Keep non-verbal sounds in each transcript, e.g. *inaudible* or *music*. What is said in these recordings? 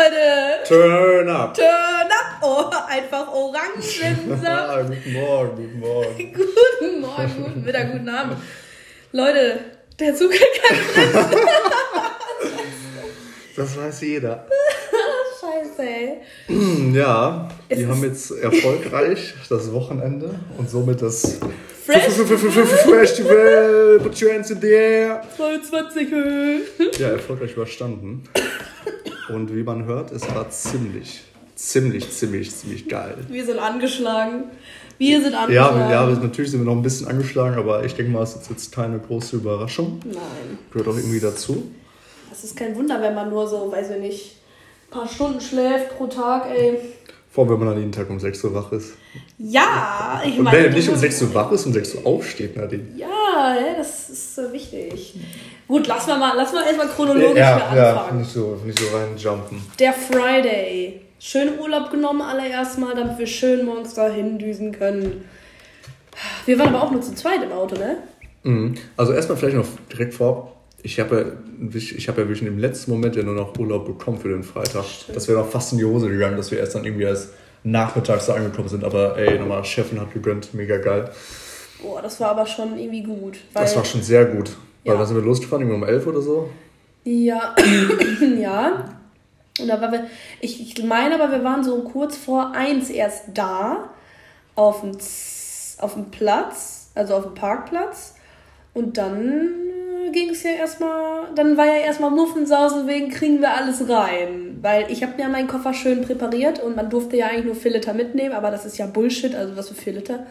Leute! Turn up! Turn up! Oh, einfach Orangensaft. ah, guten Morgen, guten Morgen. guten Morgen, guten Mittag, guten Abend. Leute, der Zug hat keine. Das weiß jeder. Scheiße, ey. Ja, wir haben jetzt erfolgreich das Wochenende und somit das Fresh Festival, put your hands in the air. 22 Höhe. Ja, erfolgreich überstanden. Und wie man hört, es war ziemlich, ziemlich, ziemlich, ziemlich geil. Wir sind angeschlagen. Wir sind Ja, angeschlagen. wir- ja, natürlich sind wir noch ein bisschen angeschlagen, aber ich denke mal, es ist jetzt keine große Überraschung. Nein. Gehört auch irgendwie dazu. Das ist kein Wunder, wenn man nur so, weiß ich nicht, ein paar Stunden schläft pro Tag, ey. Vor allem, wenn man dann jeden Tag um 6 Uhr wach ist. Ja, ich Und meine. wenn er nicht um 6 Uhr wach ist, um 6 Uhr aufsteht, Nadine. Ja, ja, das ist so wichtig. Gut, lass mal mal, lass mal erstmal chronologisch ja, anfangen. nicht so, nicht so reinjumpen. Der Friday. Schön Urlaub genommen allererst mal, damit wir schön morgens da hindüsen können. Wir waren aber auch nur zu zweit im Auto, ne? Mhm. Also erstmal vielleicht noch direkt vor. Ich habe ja, ich habe ja wirklich im letzten Moment ja nur noch Urlaub bekommen für den Freitag. Das wäre noch fast in die Hose gegangen, dass wir erst dann irgendwie erst nachmittags da angekommen sind. Aber ey, nochmal, Chefin hat gegönnt, mega geil. Boah, das war aber schon irgendwie gut. Das war schon sehr gut. Weil Ja. dann sind wir losgefahren, irgendwie um 11 oder so. Ja, *clears throat* ja. Und da waren wir, ich, ich meine aber, wir waren so kurz vor eins erst da, auf dem, auf dem Platz, also auf dem Parkplatz. Und dann ging es ja erstmal, dann war ja erstmal Muffensausen wegen, kriegen wir alles rein. Weil ich habe mir meinen Koffer schön präpariert und man durfte ja eigentlich nur 4 Liter mitnehmen, aber das ist ja Bullshit, also was für 4 Liter.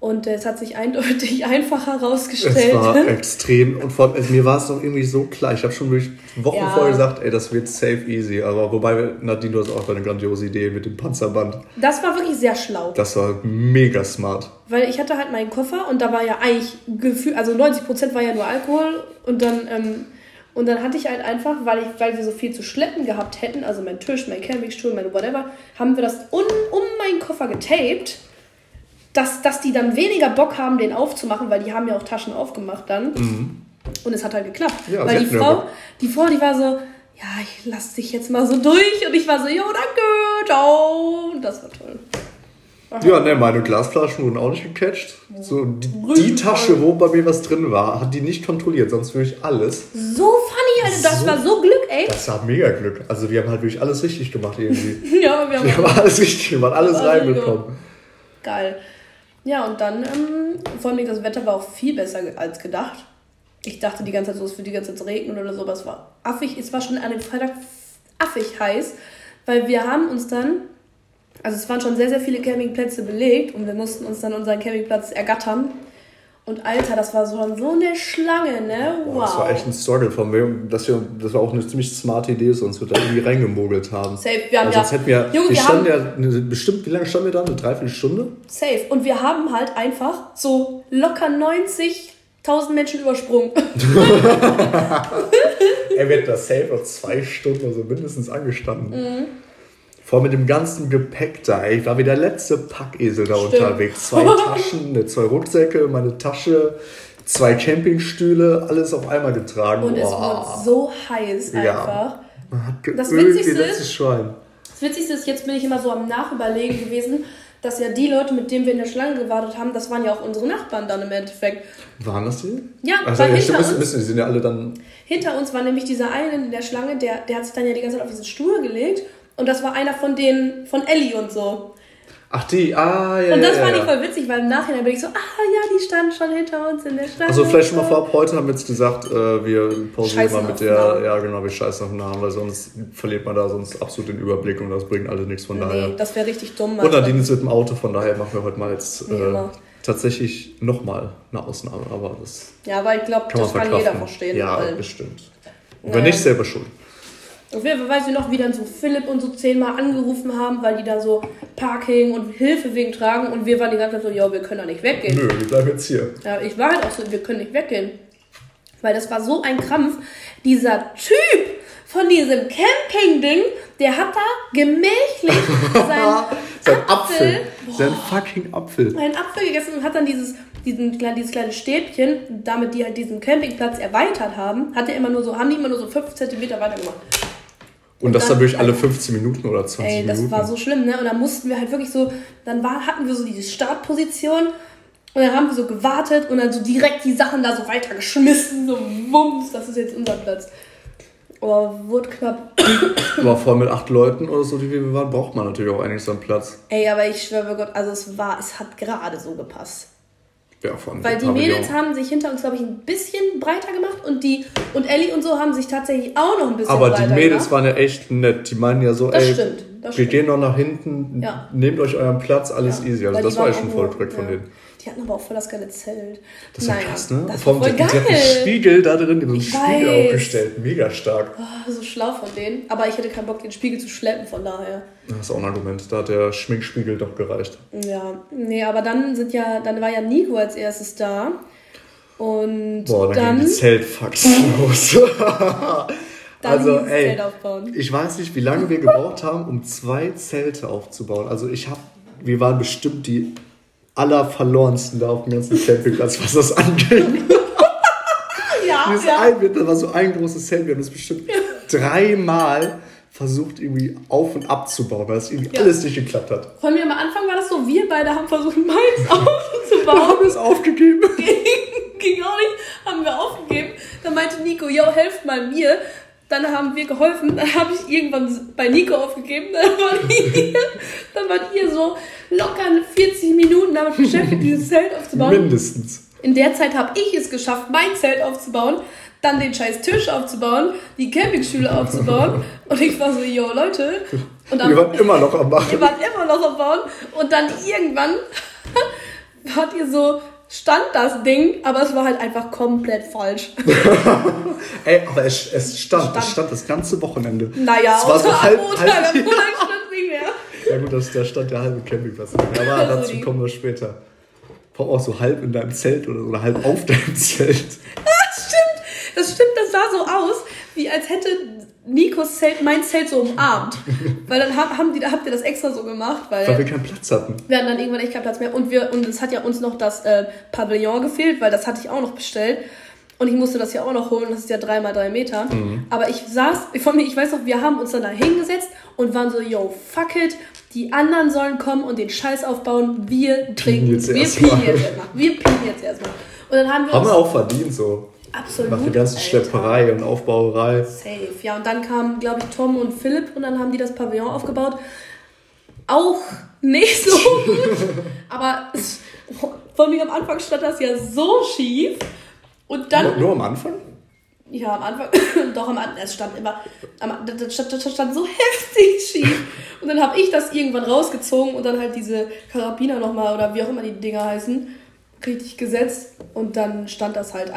Und es hat sich eindeutig *laughs* einfacher Es herausgestellt. war *laughs* extrem und vor allem, also mir war es doch irgendwie so klar. Ich habe schon wirklich Wochen Ja. vorher gesagt, ey, das wird safe easy. Aber wobei, Nadine, du hast auch eine grandiose Idee mit dem Panzerband. Das war wirklich sehr schlau. Das war mega smart. Weil ich hatte halt meinen Koffer und da war ja eigentlich Gefühl, also 90% war ja nur Alkohol und dann, ähm, und dann hatte ich halt einfach, weil, ich, weil wir so viel zu schleppen gehabt hätten, also mein Tisch, mein Campingstuhl, mein whatever, haben wir das un, um meinen Koffer getaped, dass, dass die dann weniger Bock haben, den aufzumachen, weil die haben ja auch Taschen aufgemacht dann. Und es hat halt geklappt. Ja, weil die Frau, Bock. die Frau, die war so, ja, ich lass dich jetzt mal so durch. Und ich war so, jo, danke, ciao. Und das war toll. Ja, ne, meine Glasflaschen wurden auch nicht gecatcht. So, die, die Tasche, wo bei mir was drin war, hat die nicht kontrolliert, sonst würde ich alles. So funny, Alter. Das So- war so Glück, ey. Das war mega Glück. Also wir haben halt wirklich alles richtig gemacht irgendwie. *laughs* Ja, wir haben Wir haben alles richtig gemacht, alles reinbekommen. Geil. Ja, und dann, ähm, vor allem das Wetter war auch viel besser als gedacht. Ich dachte die ganze Zeit so, es wird die ganze Zeit regnen oder so, aber es war affig. Es war schon an dem Freitag affig heiß, weil wir haben uns dann, also es waren schon sehr, sehr viele Campingplätze belegt und wir mussten uns dann unseren Campingplatz ergattern. Und Alter, das war so, so eine Schlange, ne? Wow. Das war echt ein Struggle von mir. Das, wir, das war auch eine ziemlich smarte Idee, sonst wir da irgendwie reingemogelt haben. Safe, wir haben also ja- sonst hätten wir, Junge, wir standen ja, eine, bestimmt, wie lange standen wir da? Eine Dreiviertelstunde? Safe. Und wir haben halt einfach so locker 90.000 Menschen übersprungen. *laughs* *laughs* Er wird da safe noch zwei Stunden oder so mindestens angestanden. Mhm. Vor allem mit dem ganzen Gepäck da. Ich war wie der letzte Packesel da Stimmt. unterwegs. Zwei *laughs* Taschen, zwei Rucksäcke, meine Tasche, zwei Campingstühle, alles auf einmal getragen. Und es wurde so heiß Ja. einfach. Man hat Das Witzigste ist- Schwein. Das Witzigste ist, jetzt bin ich immer so am Nachüberlegen gewesen, dass ja die Leute, mit denen wir in der Schlange gewartet haben, das waren ja auch unsere Nachbarn dann im Endeffekt. Waren das die? Ja, also, weil ja, hinter uns- müssen, die sind ja alle dann. Hinter uns war nämlich dieser eine in der Schlange, der, der hat sich dann ja die ganze Zeit auf diesen Stuhl gelegt. Und das war einer von denen, von Ellie und so. Ach, die, ah, ja. Und das ja, fand ja. ich voll witzig, weil im Nachhinein bin ich so, ah ja, die standen schon hinter uns in der Schlange. Also vielleicht schon mal vorab, heute haben wir jetzt gesagt, äh, wir pausieren mal mit der, ja genau, wir scheißen auf den Namen, weil sonst verliert man da sonst absolut den Überblick und das bringt alles nichts von daher. Nee, das wäre richtig dumm. Und Nadine ist mit dem Auto, von daher machen wir heute mal jetzt äh, tatsächlich nochmal eine Ausnahme, aber das Ja, weil ich glaube, das kann verkraften. jeder verstehen. Ja, weil- bestimmt. Und Naja. wenn nicht, selber schuld. Auf jeden Fall weiß ich noch, wie dann so Philipp und so zehnmal angerufen haben, weil die da so Parking und Hilfe wegen tragen und wir waren die ganze Zeit so, ja, wir können da nicht weggehen. Nö, wir bleiben jetzt hier. Ja, ich war halt auch so, wir können nicht weggehen. Weil das war so ein Krampf. Dieser Typ von diesem Camping-Ding, der hat da gemächlich *laughs* seinen Sein Apfel, Apfel. Sein fucking Apfel. einen Apfel gegessen und hat dann dieses, diesen, dieses kleine Stäbchen, damit die halt diesen Campingplatz erweitert haben, hat er immer nur so, haben die immer nur so 5 cm weiter gemacht. Und das dann durch alle 15 Minuten oder 20 Ey, das Minuten. war so schlimm, ne? Und dann mussten wir halt wirklich so, dann war, hatten wir so diese Startposition und dann haben wir so gewartet und dann so direkt die Sachen da so weitergeschmissen, so wumms, das ist jetzt unser Platz. Oh, wurde knapp. Aber vor allem mit acht Leuten oder so, die wir waren, braucht man natürlich auch eigentlich so einen Platz. Ey, aber ich schwöre bei Gott, also es war, es hat gerade so gepasst. Ja, allem Weil die Pavillon. Mädels haben sich hinter uns, glaube ich, ein bisschen breiter gemacht und die und Ellie und so haben sich tatsächlich auch noch ein bisschen Aber breiter die Mädels gemacht. waren ja echt nett. Die meinen ja so, Das ey, stimmt, das wir stimmt. gehen noch nach hinten, Ja. nehmt euch euren Platz, alles easy. Also Weil das war echt schon voll korrekt von ja. denen. Die hatten aber auch voll das geile Zelt. Das war Naja, krass, ne? Das Vor war allem, voll die, die hatten geil. Spiegel da drin, die haben so einen Ich Spiegel weiß. aufgestellt. Mega stark. Oh, so schlau von denen. Aber ich hätte keinen Bock, den Spiegel zu schleppen, von daher. Das ist auch ein Argument. Da hat der Schminkspiegel doch gereicht. Ja, nee, aber dann sind ja, dann war ja Nico als erstes da. Und Boah, dann, dann, gehen die Zeltfaxen los. *laughs* dann also, dieses ey, Zelt aufbauen. ich weiß nicht, wie lange wir gebraucht haben, um zwei Zelte aufzubauen. Also ich habe, wir waren bestimmt die allerverlorensten da auf dem ganzen Campingplatz, was das angeht. *laughs* Ja, *laughs* Dieses ja. ein, da war so ein großes Zelt, wir haben das bestimmt dreimal versucht irgendwie auf und abzubauen, weil es irgendwie Ja. alles nicht geklappt hat. Vor allem am Anfang war das so, wir beide haben versucht, meins *laughs* Wir aufzubauen. haben es aufgegeben. Ging auch nicht, haben wir aufgegeben. Dann meinte Nico, yo, helft mal mir. Dann haben wir geholfen. Dann habe ich irgendwann bei Nico aufgegeben. *laughs* Dann waren ihr, dann waren ihr so locker 40 Minuten damit beschäftigt, dieses Zelt aufzubauen. Mindestens. In der Zeit habe ich es geschafft, mein Zelt aufzubauen, dann den scheiß Tisch aufzubauen, die Campingstühle aufzubauen. Und ich war so, yo, Leute. Und dann, Wir waren immer noch am Machen. ihr wart immer noch am Bauen. Und dann irgendwann *laughs* wart ihr so, stand das Ding, aber es war halt einfach komplett falsch. *laughs* Ey, aber es, es stand, Stand. es stand das ganze Wochenende. Naja, es war so außer halb, halb, am Montag stand nicht mehr. *laughs* Ja gut, das, da stand der halbe Campingplatz. Aber Also *laughs* dazu die- kommen wir später. Vor auch so halb in deinem Zelt oder, so, oder halb auf deinem Zelt. Das stimmt, das stimmt, das sah so aus, wie als hätte Nikos Zelt mein Zelt so umarmt. Weil dann haben, haben die, habt ihr das extra so gemacht, weil... Weil wir keinen Platz hatten. Wir hatten dann irgendwann echt keinen Platz mehr. Und, wir, und es hat ja uns noch das äh, Pavillon gefehlt, weil das hatte ich auch noch bestellt. Und ich musste das ja auch noch holen. Das ist ja drei mal drei Meter. Mhm. Aber ich saß, von mir, ich weiß noch, wir haben uns dann da hingesetzt und waren so, yo, fuck it. Die anderen sollen kommen und den Scheiß aufbauen. Wir trinken. jetzt Wir pieken jetzt erstmal. Wir pieken jetzt erstmal. Und dann haben wir Haben wir auch verdient so. Absolut. Nach der ganzen Alter. Schlepperei und Aufbauerei. Safe. Ja, und dann kamen, glaube ich, Tom und Philipp und dann haben die das Pavillon aufgebaut. Auch nicht so gut, *laughs* aber es, von mir am Anfang stand das ja so schief. Und dann, Nur, nur am Anfang? ja, am Anfang, *laughs* doch am Anfang, es stand immer, am, das, stand, das stand so heftig schief. Und dann habe ich das irgendwann rausgezogen und dann halt diese Karabiner nochmal oder wie auch immer die Dinger heißen, richtig gesetzt. Und dann stand das halt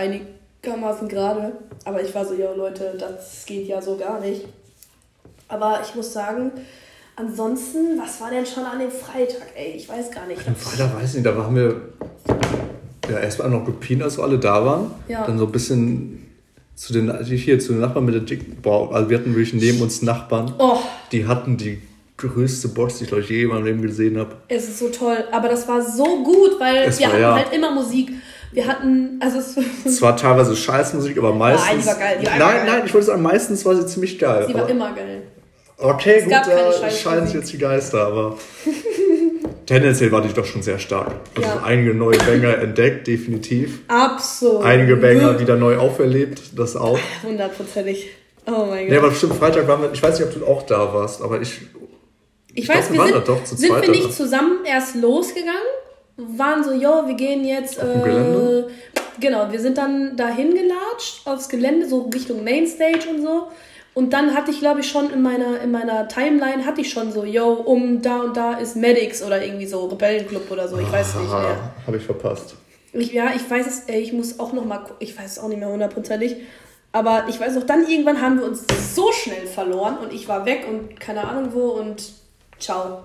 einigermaßen gerade. Aber ich war so, ja Leute, das geht ja so gar nicht. Aber ich muss sagen, ansonsten, was war denn schon an dem Freitag, ey? Ich weiß gar nicht. Am Freitag weiß ich nicht, da haben wir ja erstmal noch gepient, als wir alle da waren. Ja. Dann so ein bisschen zu den, hier, zu den Nachbarn mit der dicken, boah, also wir hatten wirklich neben uns Nachbarn, Oh, die hatten die größte Box, die ich glaube ich je in meinem Leben gesehen habe. es ist so toll. Aber das war so gut, weil Es wir war, hatten ja. halt immer Musik. Wir hatten, also es, *laughs* Es war teilweise Scheißmusik, aber meistens. die war geil, die war nein, geil. nein, ich wollte sagen, meistens war sie ziemlich geil. sie war immer geil. okay, Es gut, da Scheißmusik. scheiden sich jetzt die Geister, aber *laughs* tendenziell war die doch schon sehr stark. Also Ja. einige neue Banger entdeckt, definitiv. Absolut. Einige Banger wieder neu auferlebt, das auch. Hundertprozentig. Oh mein Ja, Gott. aber bestimmt Freitag waren wir, ich weiß nicht, ob du auch da warst, aber ich, ich glaub, weiß, wir wir waren sind, doch zu sind zweit wir nicht zusammen erst losgegangen, waren so, jo, wir gehen jetzt. Äh, genau, wir sind dann dahin gelatscht aufs Gelände, so Richtung Mainstage und so. Und dann hatte ich, glaube ich, schon in meiner, in meiner Timeline, hatte ich schon so, yo, um da und da ist Medics oder irgendwie so, Rebellenclub oder so, ich weiß nicht mehr. habe ich verpasst. Ich, ja, ich weiß es, ey, ich muss auch noch mal gucken, ich weiß es auch nicht mehr hundertprozentig. Aber ich weiß noch, dann irgendwann haben wir uns so schnell verloren und ich war weg und keine Ahnung wo und ciao.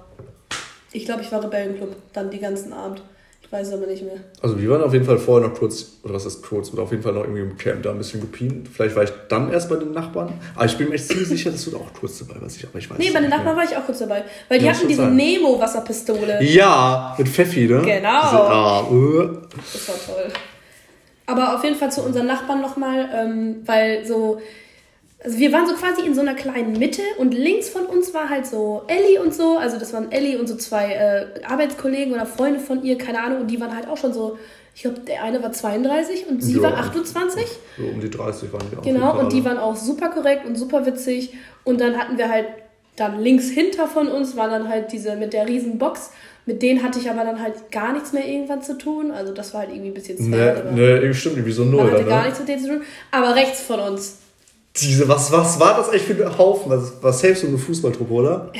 Ich glaube, ich war Rebellenclub dann die ganzen Abend. Ich weiß es aber nicht mehr. Also wir waren auf jeden Fall vorher noch kurz, oder was ist kurz, oder auf jeden Fall noch irgendwie im Camp da ein bisschen gepient. Vielleicht war ich dann erst bei den Nachbarn. Aber ich bin mir echt ziemlich *laughs* sicher, dass du da auch kurz dabei warst. Ich, aber ich weiß Nee, bei den Nachbarn war ich auch kurz dabei. Weil die Ja, hatten diese. Nemo-Wasserpistole. Ja, mit Pfeffi, ne? Genau. Diese, ah, uh. Das war toll. Aber auf jeden Fall zu unseren Nachbarn nochmal, ähm, weil so, also wir waren so quasi in so einer kleinen Mitte und links von uns war halt so Ellie und so, also das waren Ellie und so zwei äh, Arbeitskollegen oder Freunde von ihr, keine Ahnung, und die waren halt auch schon so, ich glaube, der eine war 32 und sie Ja. war 28. So um die 30 waren die auch. Genau, und die waren. waren auch super korrekt und super witzig. Und dann hatten wir halt, dann links hinter von uns war dann halt diese mit der riesen Box. Mit denen hatte ich aber dann halt gar nichts mehr irgendwann zu tun. Also das war halt irgendwie ein bisschen sad. Ne, aber ne, irgendwie stimmt, irgendwie so null. man hatte dann, gar ne? nichts mit denen zu tun. Aber rechts von uns. Diese, was, was war das eigentlich für ein Haufen? Was war safe so eine Fußballtruppe, oder?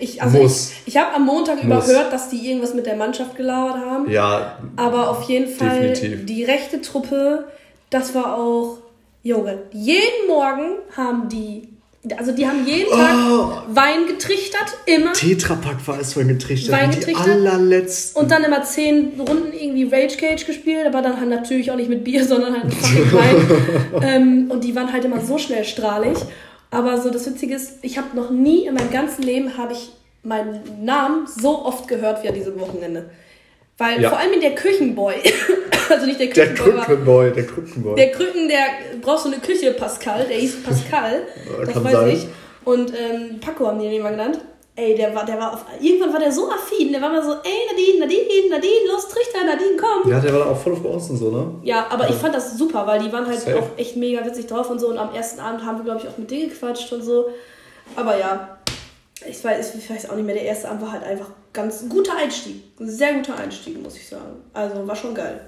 Ich, also Muss. ich, ich habe am Montag Muss. überhört, dass die irgendwas mit der Mannschaft gelauert haben. Ja, Aber auf jeden Fall Definitiv. die rechte Truppe, das war auch, Junge, jeden Morgen haben die, also die haben jeden Tag Oh. Wein getrichtert, immer. Tetrapack war es vorhin getrichtert. Wein getrichtert? Die allerletzten. Und dann immer zehn Runden irgendwie Rage Cage gespielt, aber dann halt natürlich auch nicht mit Bier, *laughs* sondern halt mit fucking Wein. *laughs* ähm, und die waren halt immer so schnell strahlig. Aber so das Witzige ist, ich habe noch nie in meinem ganzen Leben habe ich meinen Namen so oft gehört wie an diesem Wochenende. Weil Ja. vor allem in der Küchenboy, *laughs* also nicht der der Küchenboy, aber Krückenboy, der Krückenboy. der Krücken, der braucht so eine Küche, Pascal, der hieß Pascal, das weiß sein. ich. Und ähm, Paco haben die den immer genannt. Ey, der war, der war auf, irgendwann war der so affin, der war mal so, ey Nadine, Nadine, Nadine, los, Trichter, Nadine, komm. ja, der war auch voll auf uns und so, ne? Ja, aber ich fand das super, weil die waren halt Safe. auch echt mega witzig drauf und so. Und am ersten Abend haben wir, glaube ich, auch mit denen gequatscht und so. Aber ja, ich weiß, ich weiß auch nicht mehr, der erste Abend war halt einfach ganz guter Einstieg. Ein sehr guter Einstieg, muss ich sagen. Also war schon geil.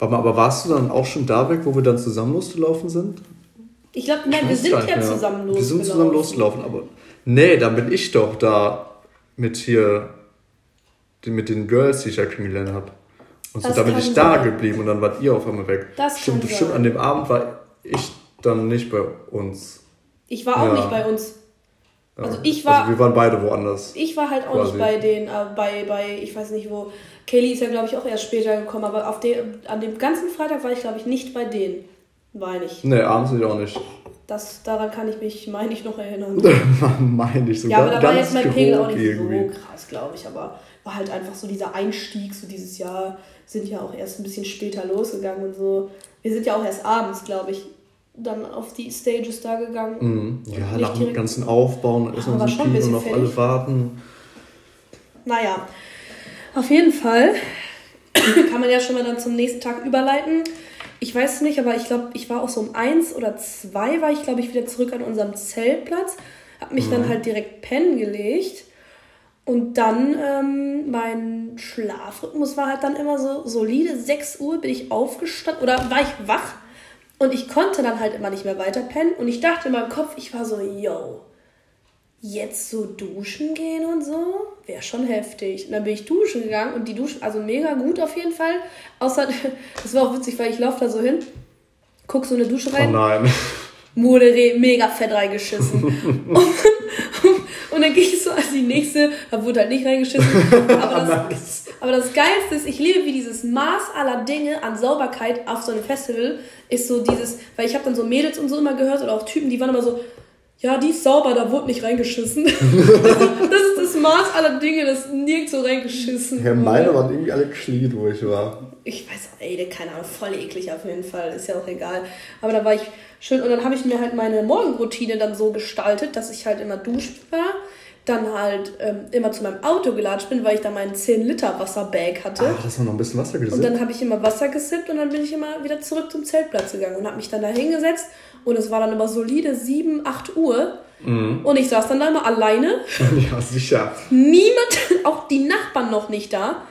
Aber warst du dann auch schon da weg, wo wir dann zusammen losgelaufen sind? Ich glaube, nein, wir sind ja zusammen losgelaufen. Wir sind zusammen losgelaufen, aber. Nee, dann bin ich doch da mit hier. Mit den Girls, die ich ja kennengelernt habe. Und so, da bin ich da sein. geblieben und dann wart ihr auf einmal weg. Das stimmt, sein. an dem Abend war ich dann nicht bei uns. Ich war auch Ja. nicht bei uns. Also ich war- Also wir waren beide woanders. Ich war halt auch Quasi. nicht bei den, äh, bei, bei, ich weiß nicht wo. Kelly ist ja, glaube ich, auch erst später gekommen, aber auf den, an dem ganzen Freitag war ich, glaube ich, nicht bei denen. War ich. Nee, abends ich auch nicht. Das, daran kann ich mich, meine ich, noch erinnern. *laughs* Meine ich so Ja, aber da war jetzt mein Pegel auch nicht irgendwie. so krass, glaube ich. Aber war halt einfach so dieser Einstieg, so dieses Jahr sind ja auch erst ein bisschen später losgegangen und so. Wir sind ja auch erst abends, glaube ich, dann auf die Stages da gegangen. Mhm. Ja, nach dem ganzen Aufbauen ist noch war so Spiel und auf fertig. alle warten. Naja, auf jeden Fall *clears throat* kann man ja schon mal dann zum nächsten Tag überleiten. Ich weiß nicht, aber ich glaube, ich war auch so um eins oder zwei, war ich, glaube ich, wieder zurück an unserem Zeltplatz. Hab mich dann halt direkt pennen gelegt. Und dann, ähm, mein Schlafrhythmus war halt dann immer so solide. 6 Uhr bin ich aufgestanden oder war ich wach. Und ich konnte dann halt immer nicht mehr weiter pennen. Und ich dachte in meinem Kopf, ich war so, yo, jetzt so duschen gehen und so, wäre schon heftig. Und dann bin ich duschen gegangen und die Dusche, also mega gut auf jeden Fall. Außer, *laughs* das war auch witzig, weil ich laufe da so hin, guck so eine Dusche Oh rein, nein. Mode mega fett reingeschissen. *laughs* und, und dann gehe ich so als die nächste, da wurde halt nicht reingeschissen. *laughs* Aber das, Nice. Aber das Geilste ist, ich liebe, wie dieses Maß aller Dinge an Sauberkeit auf so einem Festival ist so dieses, weil ich habe dann so Mädels und so immer gehört oder auch Typen, die waren immer so, ja, die ist sauber, da wurde nicht reingeschissen. *laughs* das ist das Maß aller Dinge, das nirgendwo reingeschissen Ja, meine waren irgendwie alle clean, wo ich war. Ich weiß auch, ey, der- keine Ahnung, voll eklig auf jeden Fall, ist ja auch egal. Aber da war ich schön und dann habe ich mir halt meine Morgenroutine dann so gestaltet, dass ich halt immer duschen war, dann halt ähm, immer zu meinem Auto gelatscht bin, weil ich da meinen 10 Liter Wasserbag hatte. Ah, das war noch ein bisschen Wasser Und gesippt. dann habe ich immer Wasser gesippt und dann bin ich immer wieder zurück zum Zeltplatz gegangen und habe mich dann da hingesetzt und es war dann immer solide 7, 8 Uhr Mhm. und ich saß dann da immer alleine, *laughs* Ja, sicher. niemand, *laughs* auch die Nachbarn noch nicht da.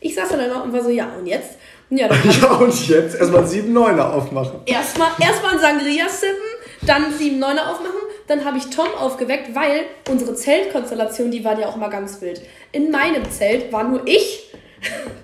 Ich saß dann immer und war so, ja und jetzt? Und ja, *laughs* Ja, und jetzt erstmal 7-9er aufmachen. erstmal ein Sangria sippen, dann 7 9 aufmachen, dann habe ich Tom aufgeweckt, weil unsere Zeltkonstellation, die war ja auch mal ganz wild. In meinem Zelt war nur ich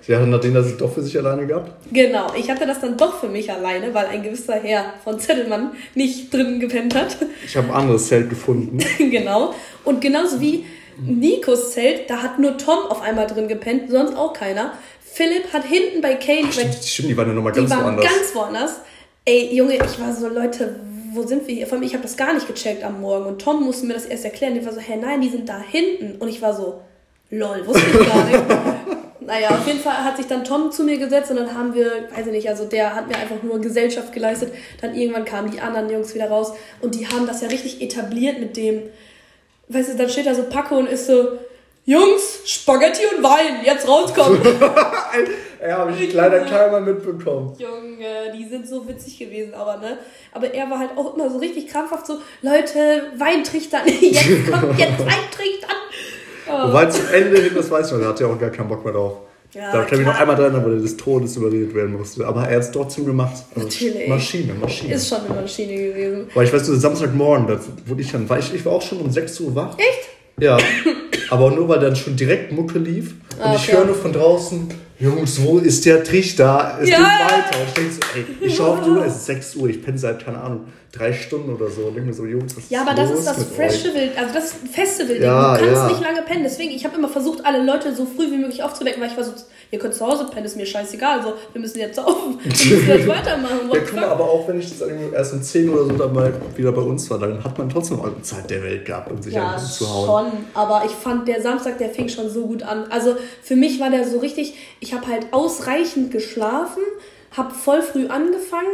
Ja, nachdem er sich doch für sich alleine gehabt. Genau, ich hatte das dann doch für mich alleine, weil ein gewisser Herr von Zettelmann nicht drin gepennt hat. Ich habe ein anderes Zelt gefunden. *laughs* genau. Und genauso wie Nikos Zelt, da hat nur Tom auf einmal drin gepennt, sonst auch keiner. Philipp hat hinten bei Kane, Ach, stimmt, stimmt, die waren ja nochmal die ganz waren woanders. ganz woanders. Ey, Junge, ich war so, Leute, wo sind wir hier? Vor allem, ich habe das gar nicht gecheckt am Morgen. Und Tom musste mir das erst erklären. Die war so, hä, nein, die sind da hinten. Und ich war so, lol, wusste ich gar nicht. *laughs* Naja, auf jeden Fall hat sich dann Tom zu mir gesetzt und dann haben wir, weiß ich nicht, also der hat mir einfach nur Gesellschaft geleistet. Dann irgendwann kamen die anderen Jungs wieder raus und die haben das ja richtig etabliert mit dem, weißt du, dann steht da so Paco und ist so, Jungs, Spaghetti und Wein, jetzt rauskommen. *laughs* *laughs* ja, habe ich leider keiner mitbekommen. Junge, die sind so witzig gewesen, aber ne? Aber er war halt auch immer so richtig krampfhaft so, Leute, Wein trichtern, *laughs* jetzt kommt jetzt *laughs* Wein trichtern. Oh. Wobei zum Ende hin, das weiß ich noch, der hatte ja auch gar keinen Bock mehr drauf. Ja, da kann ich noch einmal dran, weil er des Todes überredet werden musste. Aber er hat es trotzdem gemacht. Also Natürlich. Maschine, Maschine. Ist schon eine Maschine gewesen. Weil ich weiß, du, Samstagmorgen, da wurde ich dann, war ich, ich war auch schon um 6 Uhr wach. Echt? Ja. aber nur weil dann schon direkt Mucke lief. Und ah, ich höre nur von draußen, Jungs, wo ist der Trichter? Es ja. geht weiter. Und ich denke so, ey, ich schaue auf die Uhr, es ist 6 Uhr, ich penne seit, keine Ahnung, drei Stunden oder so. Und denke mir so, Jungs, was Ja, aber das ist das Festival, also das Festival. Ja, du kannst ja. nicht lange pennen. Deswegen, ich habe immer versucht, alle Leute so früh wie möglich aufzuwecken, weil ich war so, ihr könnt zu Hause pennen, ist mir scheißegal. Also, wir müssen jetzt auf, *laughs* wir müssen jetzt weitermachen. ja, guck mal, aber auch wenn ich das erst um 10 oder so dann mal wieder bei uns war, dann hat man trotzdem alle Zeit der Welt gehabt, um sich ja, zu hauen. schon. Aber ich fand, der Samstag, der fing schon so gut an. Also, für mich war der so richtig, ich habe halt ausreichend geschlafen, habe voll früh angefangen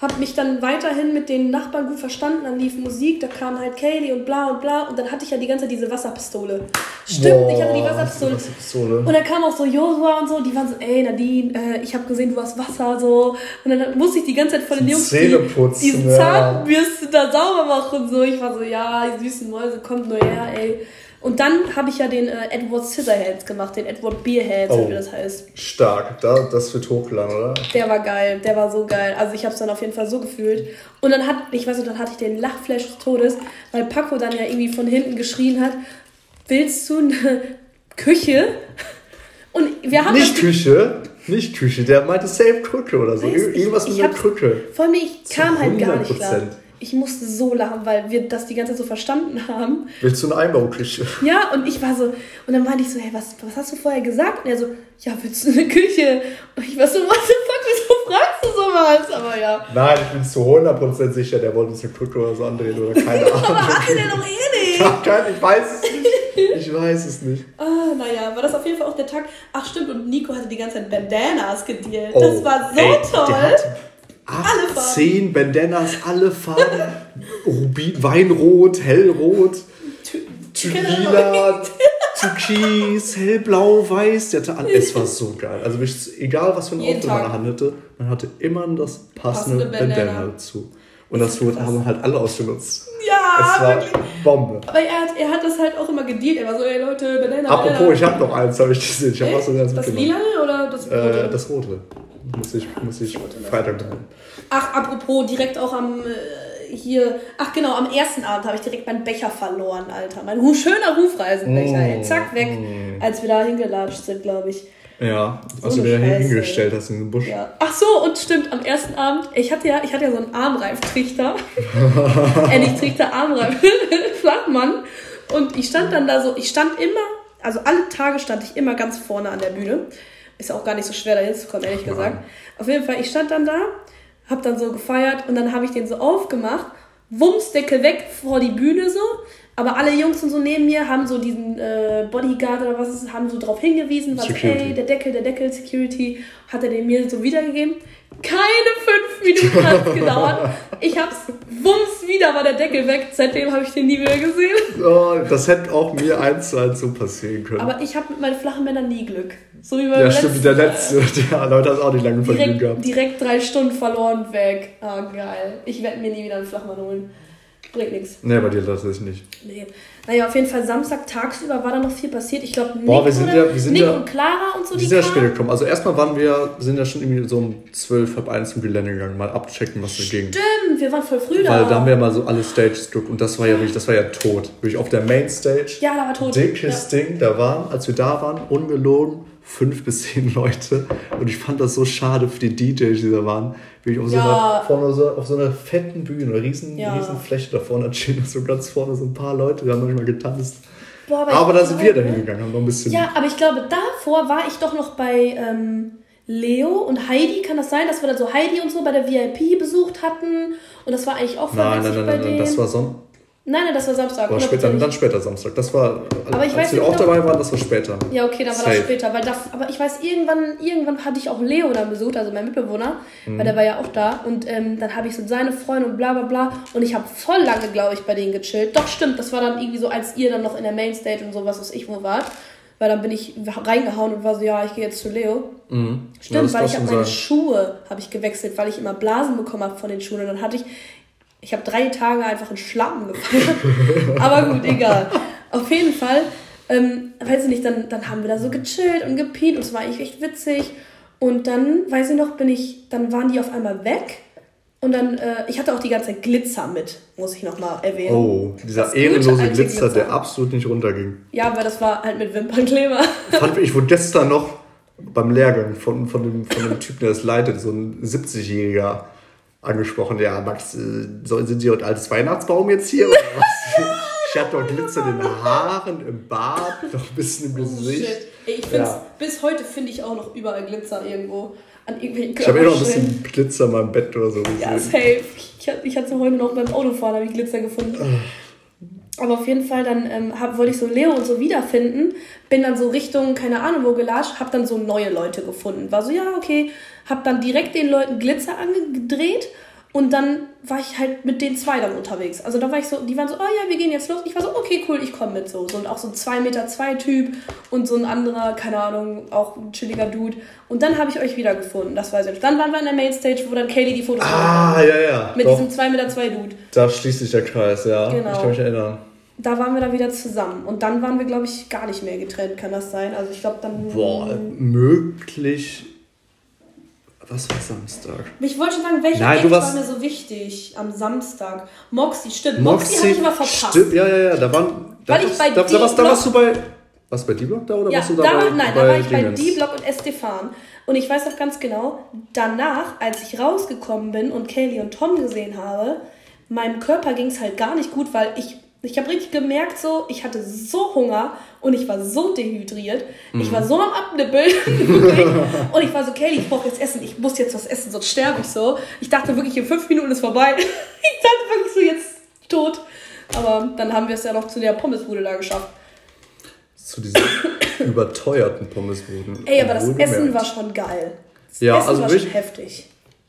habe mich dann weiterhin mit den Nachbarn gut verstanden, dann lief Musik, da kam halt Kaylee und bla und bla und dann hatte ich ja die ganze Zeit diese Wasserpistole. Stimmt, Boah, ich hatte die Wasserpistole. Wasserpistole. Und dann kam auch so Josua und so, die waren so, ey Nadine, äh, ich habe gesehen, du hast Wasser so und dann musste ich die ganze Zeit von den Jungs die, diese Zahnbürste da sauber machen so. Ich war so, ja, die süßen Mäuse, kommt nur her, ey. Und dann habe ich ja den äh, Edward Scissorhands gemacht, den Edward Beerhands, oh, wie das heißt. Stark, da, das wird hochgeladen, oder? Der war geil, der war so geil. Also ich habe es dann auf jeden Fall so gefühlt. Und dann hat, ich weiß nicht, dann hatte ich den Lachflash des Todes, weil Paco dann ja irgendwie von hinten geschrien hat, willst du eine *laughs* Küche? Und wir haben Nicht Küche, nicht Küche, der meinte Safe Krücke oder so. Irgendwas mit einer Krücke. Vor allem, ich kam halt gar nicht klar ich musste so lachen, weil wir das die ganze Zeit so verstanden haben. Willst du eine Einbauküche? Ja, und ich war so, und dann meinte ich so, hey, was, was hast du vorher gesagt? Und er so, ja, willst du eine Küche? Und ich war so, what the fuck, wieso fragst du sowas? Aber ja. Nein, ich bin zu 100% sicher, der wollte uns eine Küche oder so andrehen oder keine *laughs* Ahnung. Aber hat er doch eh nicht. Ich weiß es nicht. Ich weiß es nicht. Ah, naja, war das auf jeden Fall auch der Tag. Ach stimmt, und Nico hatte die ganze Zeit Bandanas gedealt. Oh, das war so ey, toll acht, zehn Bandanas, alle Farben. Rubin, Weinrot, hellrot, lila, türkis, hellblau, weiß. Der hatte alles. Es war so geil. Also egal, was für ein Auto man hatte, man hatte immer das passende, passende Bandana dazu. Und das, das haben halt alle ausgenutzt. Ja, es war wirklich. Bombe. Aber er hat, er hat das halt auch immer gedealt. Er war so, ey Leute, Banana. Apropos, Banana. ich habe noch eins, habe ich gesehen. Ich habe auch so ganz Das lila oder das rote? Äh, das rote. Muss ich, muss ich Freitag machen. Ach, apropos, direkt auch am äh, hier, ach genau, am ersten Abend habe ich direkt meinen Becher verloren, Alter. Mein schöner Rufreisenbecher, mm, ey. Zack, weg, mm. als wir da hingelatscht sind, glaube ich. Ja, so als du den hingestellt hast in den Busch. Ja. Ach so, und stimmt, am ersten Abend, ich hatte ja, ich hatte ja so einen Armreiftrichter. *laughs* äh, nicht Trichter, Armreif, *laughs* Flachmann. Und ich stand dann da so, ich stand immer, also alle Tage stand ich immer ganz vorne an der Bühne. Ist auch gar nicht so schwer, da hinzukommen, ehrlich Ach, gesagt. Auf jeden Fall, ich stand dann da, hab dann so gefeiert und dann habe ich den so aufgemacht, Wumsdeckel weg vor die Bühne so. Aber alle Jungs und so neben mir haben so diesen äh, Bodyguard oder was es haben so drauf hingewiesen, was, ey, der Deckel, der Deckel, Security, hat er den mir so wiedergegeben. Keine fünf Minuten hat es *laughs* gedauert. Ich hab's wumms wieder, war der Deckel weg. Seitdem habe ich den nie mehr gesehen. Oh, das hätte auch mir eins zu eins so passieren können. Aber ich habe mit meinen flachen Männern nie Glück. So wie beim Ja, stimmt, wie der letzte. *laughs* Ja, Leute, hast auch nicht lange verliehen gehabt. Direkt drei Stunden verloren weg. Ah, oh, geil. Ich werde mir nie wieder einen Flachmann holen. Bringt nichts. Nee, bei dir das ist nicht. Nee. Naja, auf jeden Fall Samstag tagsüber war da noch viel passiert. Ich glaube, Nick, Boah, wir sind ja, wir sind Nick ja, und Clara und so, die sind ja spät gekommen. Also erstmal waren wir, sind ja schon irgendwie so um 12, halb eins zum Gelände gegangen, mal abchecken, was da ging. Stimmt, wir waren voll früh da. Weil da haben wir mal so alle Stages geguckt und das war ja wirklich, das war ja tot. Wirklich auf der Mainstage. Ja, da war tot. Dickes ja. Ding, da waren, als wir da waren, ungelogen, fünf bis zehn Leute. Und ich fand das so schade für die DJs, die da waren. Wie ich auf, ja. so einer, vorne so, auf so einer fetten Bühne, einer riesen, ja. riesen Fläche da vorne stehen so ganz vorne so ein paar Leute, die haben manchmal getanzt. Boah, aber, aber da sind wir dahin gegangen, haben noch ein bisschen. Ja, aber ich glaube, davor war ich doch noch bei ähm, Leo und Heidi. Kann das sein, dass wir dann so Heidi und so bei der VIP besucht hatten? Und das war eigentlich auch voll Nein, nein, nein, nein, nein, das war so Nein, nein, das war Samstag. War später, dann später Samstag. Das war, aber ich als weiß wir auch genau- dabei waren, das war später. Ja, okay, dann war Safe. das später. Weil das, aber ich weiß, irgendwann, irgendwann hatte ich auch Leo dann besucht, also mein Mitbewohner, Mhm. weil der war ja auch da. Und ähm, dann habe ich so seine Freunde und bla bla bla. Und ich habe voll lange, glaube ich, bei denen gechillt. Doch, stimmt, das war dann irgendwie so, als ihr dann noch in der Mainstage und so, was weiß ich, wo wart. Weil dann bin ich reingehauen und war so, ja, ich gehe jetzt zu Leo. Mhm. Ja, Stimmt, das weil ich habe meine sein. Schuhe habe ich gewechselt, weil ich immer Blasen bekommen habe von den Schuhen. Und dann hatte ich, ich habe drei Tage einfach in Schlappen gefeiert. *laughs* Aber gut, egal. Auf jeden Fall, ähm, weiß ich nicht, dann, dann haben wir da so gechillt und gepiet und es war echt witzig. Und dann, weiß ich noch, bin ich, dann waren die auf einmal weg. Und dann, äh, ich hatte auch die ganze Zeit Glitzer mit, muss ich nochmal erwähnen. Oh, dieser ehrenlose Glitzer, Glitzer. der absolut nicht runterging. Ja, weil das war halt mit Wimpernkleber. Fand ich, wurde gestern noch beim Lehrgang von, von, dem, von dem Typen, der das leitet, so ein 70-Jähriger, angesprochen. Ja, Max, äh, sind Sie heute altes Weihnachtsbaum jetzt hier? Oder *laughs* was? Ich hatte doch Glitzer in den Haaren, im Bart, noch ein bisschen im Gesicht. Oh, Shit. Ey, ich find's, Ja. bis heute finde ich auch noch überall Glitzer irgendwo. An irgendwelchen Ich habe eh noch ein bisschen Glitzer in meinem Bett oder so Ja, gesehen. safe. Ich, hatte- ich hatte heute noch beim Autofahren habe ich Glitzer gefunden. Aber auf jeden Fall, dann ähm, hab, wollte ich so Leo und so wiederfinden. Bin dann so Richtung, keine Ahnung wo gelatscht, hab dann so neue Leute gefunden. War so, ja, okay. Hab dann direkt den Leuten Glitzer angedreht. Und dann war ich halt mit den zwei dann unterwegs. Also da war ich so, die waren so, oh ja, wir gehen jetzt los. Ich war so, okay, cool, ich komme mit so. so. Und auch so ein 2 Meter zwei Typ und so ein anderer, keine Ahnung, auch ein chilliger Dude. Und dann habe ich euch wiedergefunden, das weiß ich nicht. Dann waren wir in der Mainstage, wo dann Kaylee die Fotos. Ah, ja, ja. Mit Doch, diesem 2 Meter zwei Dude. da schließt sich der Kreis, ja. Genau. Ich kann mich erinnern. Da waren wir dann wieder zusammen. Und dann waren wir, glaube ich, gar nicht mehr getrennt, kann das sein? Also ich glaube dann. Boah, möglich. Was war Samstag? Ich wollte schon sagen, welcher Nein, Act warst- war mir so wichtig am Samstag? Moxie, stimmt. Moxie, habe ich immer verpasst. Stimmt, ja, ja, ja. Da waren. Da, Weil ich bei da, da, warst, da warst du bei. Was bei D-Block da oder Ja, warst du da da war, bei, nein, bei da war ich bei Dingens? D-Block und Estefan. Und ich weiß noch ganz genau, danach, als ich rausgekommen bin und Kaylee und Tom gesehen habe, meinem Körper ging es halt gar nicht gut, weil ich, ich habe richtig gemerkt, so, ich hatte so Hunger und ich war so dehydriert. Ich Mhm. war so am Abnippeln. *laughs* *laughs* und ich war so, Kaylee, ich brauche jetzt Essen, ich muss jetzt was essen, sonst sterbe ich so. Ich dachte wirklich, in fünf Minuten ist vorbei. *laughs* ich dachte wirklich so, jetzt tot. Aber dann haben wir es ja noch zu der Pommesbude da geschafft. Zu diesen *coughs* überteuerten Pommesbuden. Ey, aber das. Essen war schon geil. Das Ja, Essen also war schon heftig.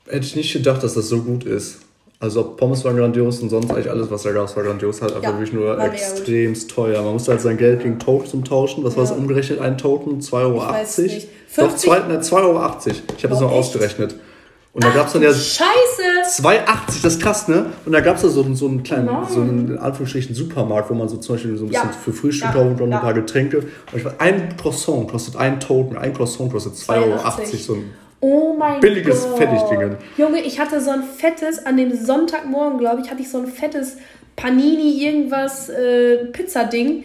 Hätte ich nicht gedacht, dass das so gut ist. Also Pommes waren grandios und sonst eigentlich alles, was da gab, war grandios. Halt einfach Ja, wirklich nur war extremst teuer. Man musste halt sein Geld gegen Token zum Tauschen. Was war das Ja. umgerechnet? Ein Token? 2,80 Euro? Weiß nicht. Doch, 50? zwei- ne, 2,80 Euro. Ich habe Oh, noch ausgerechnet. Und da gab es dann ja Scheiße! 2,80, das ist krass, ne? Und da gab es da so, so einen kleinen, Nein. so einen, in Anführungsstrichen, Supermarkt, wo man so zum Beispiel so ein Ja. bisschen für Frühstück Ja. kauft und ein Ja. paar Getränke. Und ich weiß, ein Croissant kostet ein Token, ein Croissant kostet 2,80 Euro. 82. So ein Oh mein Billiges Gott. Junge, ich hatte so ein fettes, an dem Sonntagmorgen, glaube ich, hatte ich so ein fettes Panini irgendwas äh, Pizzading.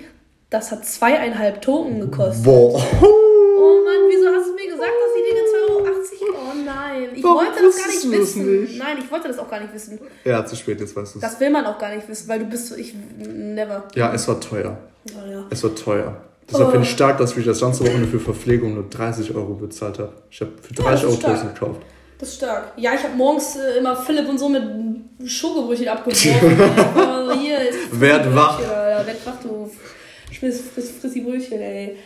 Das hat zweieinhalb Token gekostet. Boah. Oh Mann, wieso hast du mir gesagt, dass die Dinge 2,80 Euro? Oh nein, ich Warum wollte das gar nicht wissen. nicht? Nein, ich wollte das auch gar nicht wissen. Ja, zu spät, jetzt weißt du es. Das will man auch gar nicht wissen, weil du bist so, ich, never. Ja, es war teuer. Oh, ja. Es war teuer. Deshalb Oh. finde ich stark, dass ich das ganze Wochenende für Verpflegung nur 30 Euro bezahlt habe. Ich habe für Ja, 30 das Euro. Toast gekauft. Das ist stark. Ja, ich habe morgens äh, immer Philipp und so mit Schokobrötchen abgeworfen. Aber *laughs* so, hier ist *laughs* Werd wach. Werd wach, du friss, friss, friss die Brötchen, ey.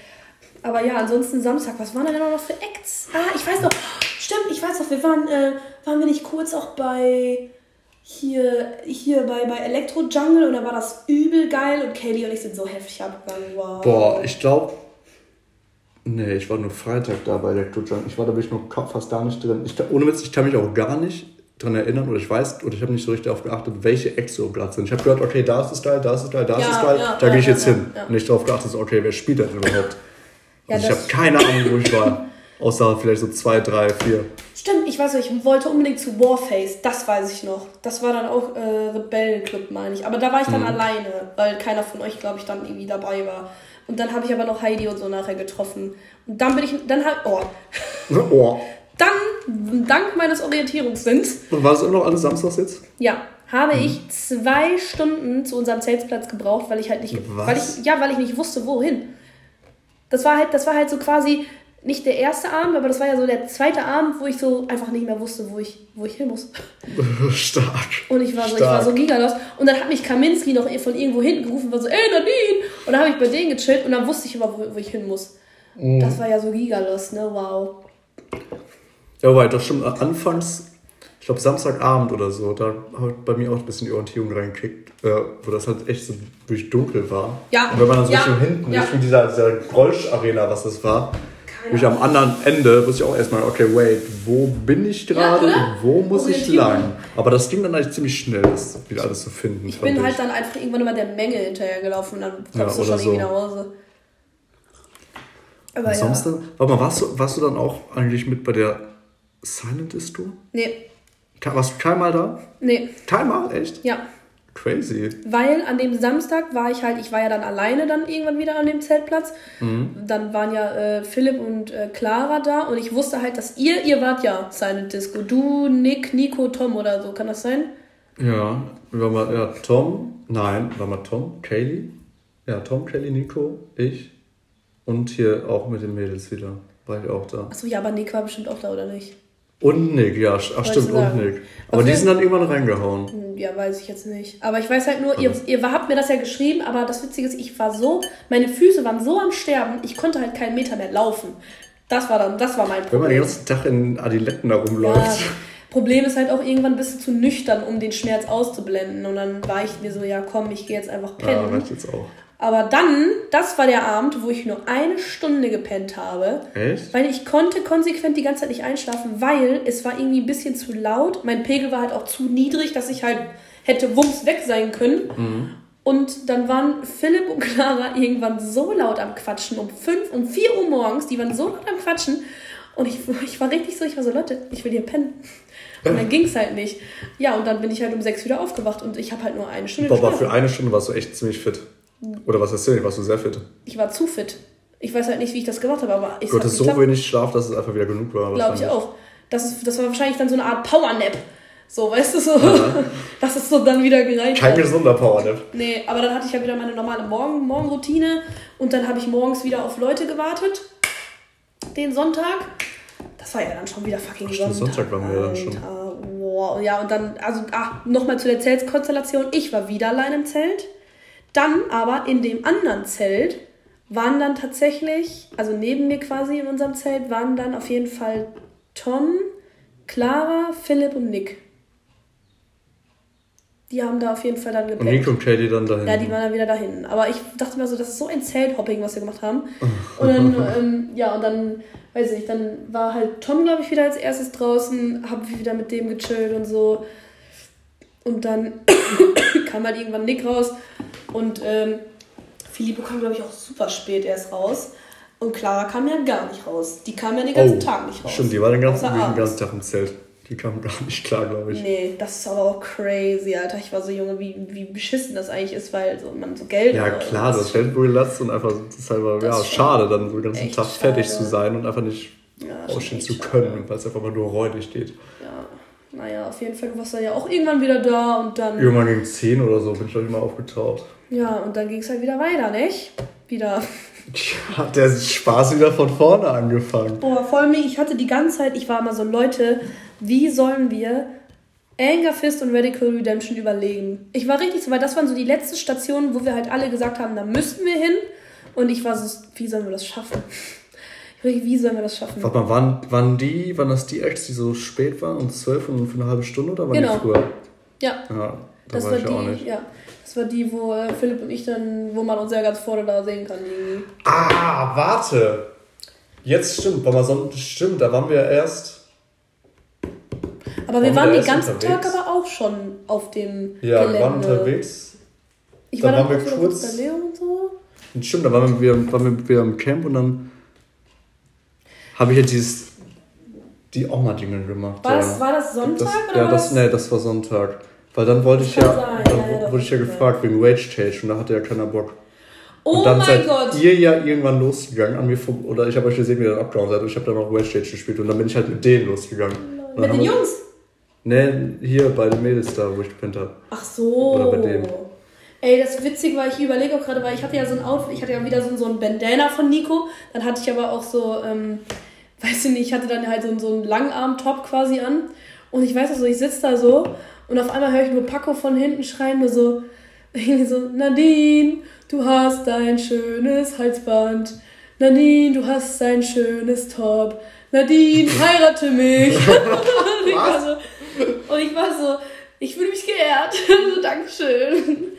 Aber ja, ansonsten Samstag, was waren denn noch für Acts? Ah, ich weiß noch, stimmt, ich weiß noch, wir waren, äh, waren wir nicht kurz auch bei hier, hier bei, bei Electro Jungle und da war das übel geil und Kaylee und ich sind so heftig abgegangen. Wow. Boah, ich glaube. Nee, ich war nur Freitag da bei Electro Junk. Ich war da wirklich nur fast gar nicht drin. Ich, ohne Witz, ich kann mich auch gar nicht dran erinnern oder ich weiß, oder ich habe nicht so richtig darauf geachtet, welche Acts so glatt sind. Ich habe gehört, okay, da ist es geil, da ist es geil, da ist Ja, es geil, ja, da ja, gehe ich jetzt hin. Und nicht darauf geachtet, okay, wer spielt denn überhaupt? Also ich habe keine Ahnung, wo ich war. *laughs* Außer vielleicht so zwei, drei, vier. Stimmt, ich weiß nicht, ich wollte unbedingt zu Warface, das weiß ich noch. Das war dann auch äh, Rebellenclub, meine ich. Aber da war ich Mhm. dann alleine, weil keiner von euch, glaube ich, dann irgendwie dabei war. Und dann habe ich aber noch Heidi und so nachher getroffen. Und dann bin ich, dann halt, oh, *laughs* Oh. dann, dank meines Orientierungssinns, Und war das immer noch alles samstags jetzt? ja, habe Mhm. ich zwei Stunden zu unserem Zeltplatz gebraucht, weil ich halt nicht, Was? weil ich, ja, weil ich nicht wusste, wohin. Das war halt, das war halt so quasi, nicht der erste Abend, aber das war ja so der zweite Abend, wo ich so einfach nicht mehr wusste, wo ich, wo ich hin muss. *laughs* Stark. Und ich war so, Stark. ich war so gigalos. Und dann hat mich Kaminski noch von irgendwo hinten gerufen und war so, ey Nadine! Und dann habe ich bei denen gechillt und dann wusste ich immer, wo, wo ich hin muss. Mhm. Das war ja so gigalos, ne? Wow. Ja, weil doch schon anfangs, ich glaube Samstagabend oder so, da hat bei mir auch ein bisschen die Orientierung reingekickt, äh, wo das halt echt so durch dunkel war. Ja. Und wenn man dann so ja. hinten ja. nicht wie dieser, dieser Grolsch-Arena, was das war, wo ich am anderen Ende wusste ich auch erstmal, okay, wait, wo bin ich gerade ja, und wo muss ich lang? Aber das ging dann eigentlich ziemlich schnell, das wieder alles zu finden. Ich bin halt dann einfach irgendwann immer der Menge hinterhergelaufen und dann kommst ja, du schon so. irgendwie nach Hause. Aber Ansonsten, ja. warte mal, warst du, warst du dann auch eigentlich mit bei der Silent Distro? Nee. Warst du keinmal da? Nee. Keinmal? Echt? Ja. Crazy. Weil an dem Samstag war ich halt, ich war ja dann alleine dann irgendwann wieder an dem Zeltplatz. Mhm. Dann waren ja äh, Philipp und äh, Clara da und ich wusste halt, dass ihr, ihr wart ja Silent Disco. Du, Nick, Nico, Tom oder so, kann das sein? Ja, war mal, ja, Tom, nein, war mal Tom, Kaylee. Ja, Tom, Kaylee, Nico, ich und hier auch mit den Mädels wieder. War ich auch da. Achso, ja, aber Nick war bestimmt auch da, oder nicht? Und Nick, ja, ach stimmt, und Nick. Aber die sind dann irgendwann reingehauen. Ja, weiß ich jetzt nicht. Aber ich weiß halt nur, ihr, ihr habt mir das ja geschrieben, aber das Witzige ist, ich war so, meine Füße waren so am Sterben, ich konnte halt keinen Meter mehr laufen. Das war dann, das war mein Problem. Wenn man den ganzen Tag in Adiletten da rumläuft. Ja, Problem ist halt auch irgendwann bist du zu nüchtern, um den Schmerz auszublenden. Und dann war ich mir so, ja komm, ich gehe jetzt einfach pennen. Ja, reicht jetzt auch. Aber dann, das war der Abend, wo ich nur eine Stunde gepennt habe. Echt? Weil ich konnte konsequent die ganze Zeit nicht einschlafen, weil es war irgendwie ein bisschen zu laut. Mein Pegel war halt auch zu niedrig, dass ich halt hätte wumms weg sein können. Mhm. Und dann waren Philipp und Clara irgendwann so laut am Quatschen um fünf, um vier Uhr morgens, die waren so laut am Quatschen. Und ich, ich war richtig so, ich war so, Leute, ich will hier pennen. Und dann ging es halt nicht. Ja, und dann bin ich halt um sechs wieder aufgewacht und ich habe halt nur eine Stunde Aber für eine Stunde warst du echt ziemlich fit. Oder was hast du denn? Warst du sehr fit? Ich war zu fit. Ich weiß halt nicht, wie ich das gemacht habe, aber ich Du hattest so wenig Schlaf, dass es einfach wieder genug war. Glaube ich auch. Das, ist, das war wahrscheinlich dann so eine Art Powernap. So, weißt du, so, ja. *laughs* dass es so dann wieder gereicht Kein gesunder Powernap. Nee, aber dann hatte ich ja wieder meine normale Morgen Morgenroutine und dann habe ich morgens wieder auf Leute gewartet. Den Sonntag. Das war ja dann schon wieder fucking Ach, Sonntag. Sonntag waren wir dann schon. Wow. Ja, und dann, also, ach, nochmal zu der Zeltkonstellation. Ich war wieder allein im Zelt. Dann aber in dem anderen Zelt waren dann tatsächlich, also neben mir quasi in unserem Zelt, waren dann auf jeden Fall Tom, Clara, Philipp und Nick. Die haben da auf jeden Fall dann gepennt. Und Nick und Katie dann dahin. Ja, die waren dann wieder dahin. Aber ich dachte mir so, das ist so ein Zelthopping, was wir gemacht haben. Und dann, ähm, ja, und dann, weiß ich, dann war halt Tom, glaube ich, wieder als erstes draußen, hab wieder mit dem gechillt und so. Und dann *coughs* kam halt irgendwann Nick raus und ähm, Filippo kam, glaube ich, auch super spät erst raus. Und Clara kam ja gar nicht raus. Die kam ja den ganzen oh, Tag nicht raus. Stimmt, die war den ganzen, den ganzen Tag im Zelt. Die kam gar nicht klar, glaube ich. Nee, das ist aber auch crazy, Alter. Ich war so junge, wie, wie beschissen das eigentlich ist, weil so, man so Geld Ja, klar, das Geld wohl lasst und einfach, das ist halt ja, schade, dann so den ganzen Tag fertig schade. zu sein und einfach nicht ja, ausstehen zu können, weil es einfach mal nur räudig steht. Ja, naja, auf jeden Fall, du warst dann ja auch irgendwann wieder da und dann. Irgendwann gegen 10 oder so bin ich dann immer aufgetaucht. Ja, und dann ging es halt wieder weiter, nicht? Wieder. Hat der Spaß wieder von vorne angefangen. Boah, vor allem, ich hatte die ganze Zeit, ich war immer so, Leute, wie sollen wir Anger Fist und Radical Redemption überlegen? Ich war richtig so, weil das waren so die letzten Stationen, wo wir halt alle gesagt haben, da müssten wir hin. Und ich war so, wie sollen wir das schaffen? Wie sollen wir das schaffen? Warte mal, waren, waren, die, waren das die Acts, die so spät waren, um 12 und für eine halbe Stunde oder waren genau. die früher? Ja. Ja, da das war, ich die, auch nicht. Ja. Das war die, wo äh, Philipp und ich dann, wo man uns ja ganz vorne da sehen kann. Die... Ah, warte. Jetzt stimmt, war mal so, stimmt, da waren wir erst. Aber wir waren, waren den ganzen unterwegs? Tag aber auch schon auf dem Ja, Gelände. wir waren unterwegs. Ich dann war dann waren wir kurz und so. Stimmt, da waren wir, waren wir wieder im Camp und dann habe ich ja dieses die Oma-Dinge gemacht. War, das, war das Sonntag das, oder ja, das, nee, das war Sonntag. Weil dann wollte ich ja, sein. dann ja, ja, wurde ich ja gefragt wegen Wage Change und da hatte ja keiner Bock. Oh und dann mein seid Gott. ihr ja irgendwann losgegangen an mir oder ich habe euch gesehen, wie ihr dann abgehauen seid und ich habe dann noch Wage Change gespielt und dann bin ich halt mit denen losgegangen. Mit den Jungs? Ne, hier bei den Mädels da, wo ich gepennt habe. Ach so. Oder bei denen. Ey, das Witzige war, ich überlege auch gerade, weil ich hatte ja so ein Outfit, ich hatte ja wieder so, so ein Bandana von Nico, dann hatte ich aber auch so, ähm, weiß ich nicht, ich hatte dann halt so, so einen Langarm-Top quasi an und ich weiß auch so, ich sitze da so und auf einmal höre ich nur Paco von hinten schreien, nur so, *laughs* irgendwie so, Nadine, du hast dein schönes Halsband. Nadine, du hast dein schönes Top. Nadine, heirate mich. *laughs* *laughs* und, ich war so, und ich war so, ich fühle mich geehrt. so, Dankeschön.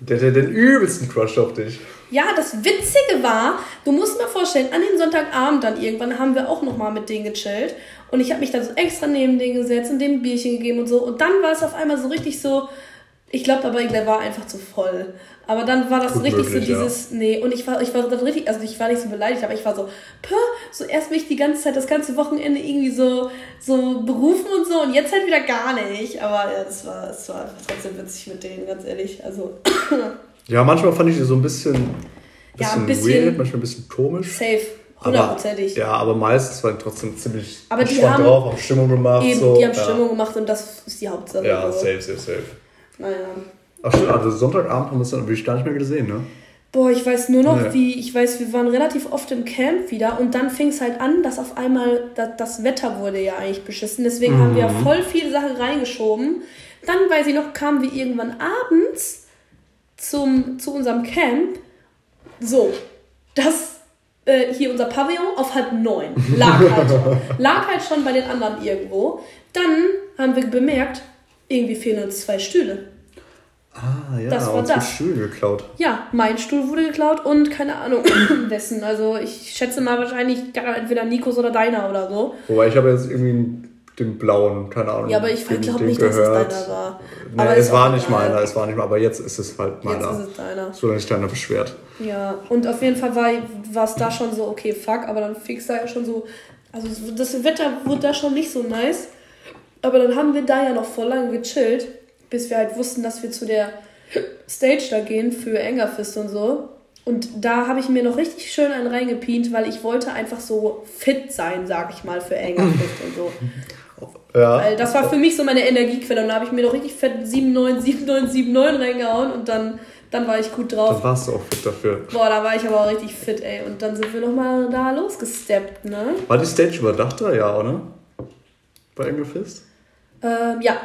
Der hat den übelsten Crush auf dich. Ja, das Witzige war, du musst mir vorstellen, an dem Sonntagabend dann irgendwann haben wir auch nochmal mit denen gechillt. Und ich habe mich dann so extra neben denen gesetzt und dem ein Bierchen gegeben und so. Und dann war es auf einmal so richtig so, ich glaube aber, der war einfach zu voll. Aber dann war das Gut richtig möglich, so dieses, ja. nee, und ich war, ich war dann richtig, also ich war nicht so beleidigt, aber ich war so, pö, so erst mich die ganze Zeit, das ganze Wochenende irgendwie so, so berufen und so und jetzt halt wieder gar nicht. Aber ja, das war, das war trotzdem witzig mit denen, ganz ehrlich. Also. *clears throat* Ja, manchmal fand ich die so ein bisschen, bisschen, ja, ein bisschen weird, manchmal ein bisschen komisch. Safe. Hundertprozentig. Ja, aber meistens waren trotzdem ziemlich aber die haben drauf, haben Stimmung gemacht. Eben, so. die haben ja. Stimmung gemacht und das ist die Hauptsache. Ja, safe, safe, safe. Naja. Ach stimmt, also Sonntagabend haben wir es dann wirklich gar nicht mehr gesehen, ne? Boah, ich weiß nur noch, nee. wie, ich weiß, wir waren relativ oft im Camp wieder und dann fing es halt an, dass auf einmal das, das, Wetter wurde ja eigentlich beschissen. Deswegen mhm. haben wir mhm. voll viele Sachen reingeschoben. Dann, weiß ich noch, kamen wir irgendwann abends zum, zu unserem Camp. So, das äh, hier unser Pavillon auf halb neun lag halt, *laughs* lag halt schon bei den anderen irgendwo. Dann haben wir bemerkt, irgendwie fehlen uns zwei Stühle. Ah, ja, das war das. Stühle geklaut. Ja, mein Stuhl wurde geklaut und keine Ahnung *coughs* wessen. Also ich schätze mal wahrscheinlich entweder Nikos oder deiner oder so. Wobei ich habe jetzt irgendwie den blauen, keine Ahnung. Ja, aber ich glaube nicht, gehört. dass es deiner war. Nee, aber es war nicht meiner, es war nicht meiner, aber jetzt ist es halt meiner. Jetzt ist es deiner. Solange sich deiner beschwert. Ja, und auf jeden Fall war es da schon so, okay, fuck, aber dann fix da ja schon so, also das Wetter wurde da schon nicht so nice. Aber dann haben wir da ja noch voll lange gechillt, bis wir halt wussten, dass wir zu der Stage da gehen für Engerfist und so. Und da habe ich mir noch richtig schön einen reingepient, weil ich wollte einfach so fit sein, sag ich mal, für Engerfist und so. *laughs* Ja. Weil das war für mich so meine Energiequelle. Und da habe ich mir noch richtig fett 79, 79, 79 reingehauen und dann, dann war ich gut drauf. Dann warst du auch fit dafür. Boah, da war ich aber auch richtig fit, ey. Und dann sind wir nochmal da losgesteppt, ne? War die Stage überdacht da? Ja, oder? Bei Engelfist? Ähm, ja.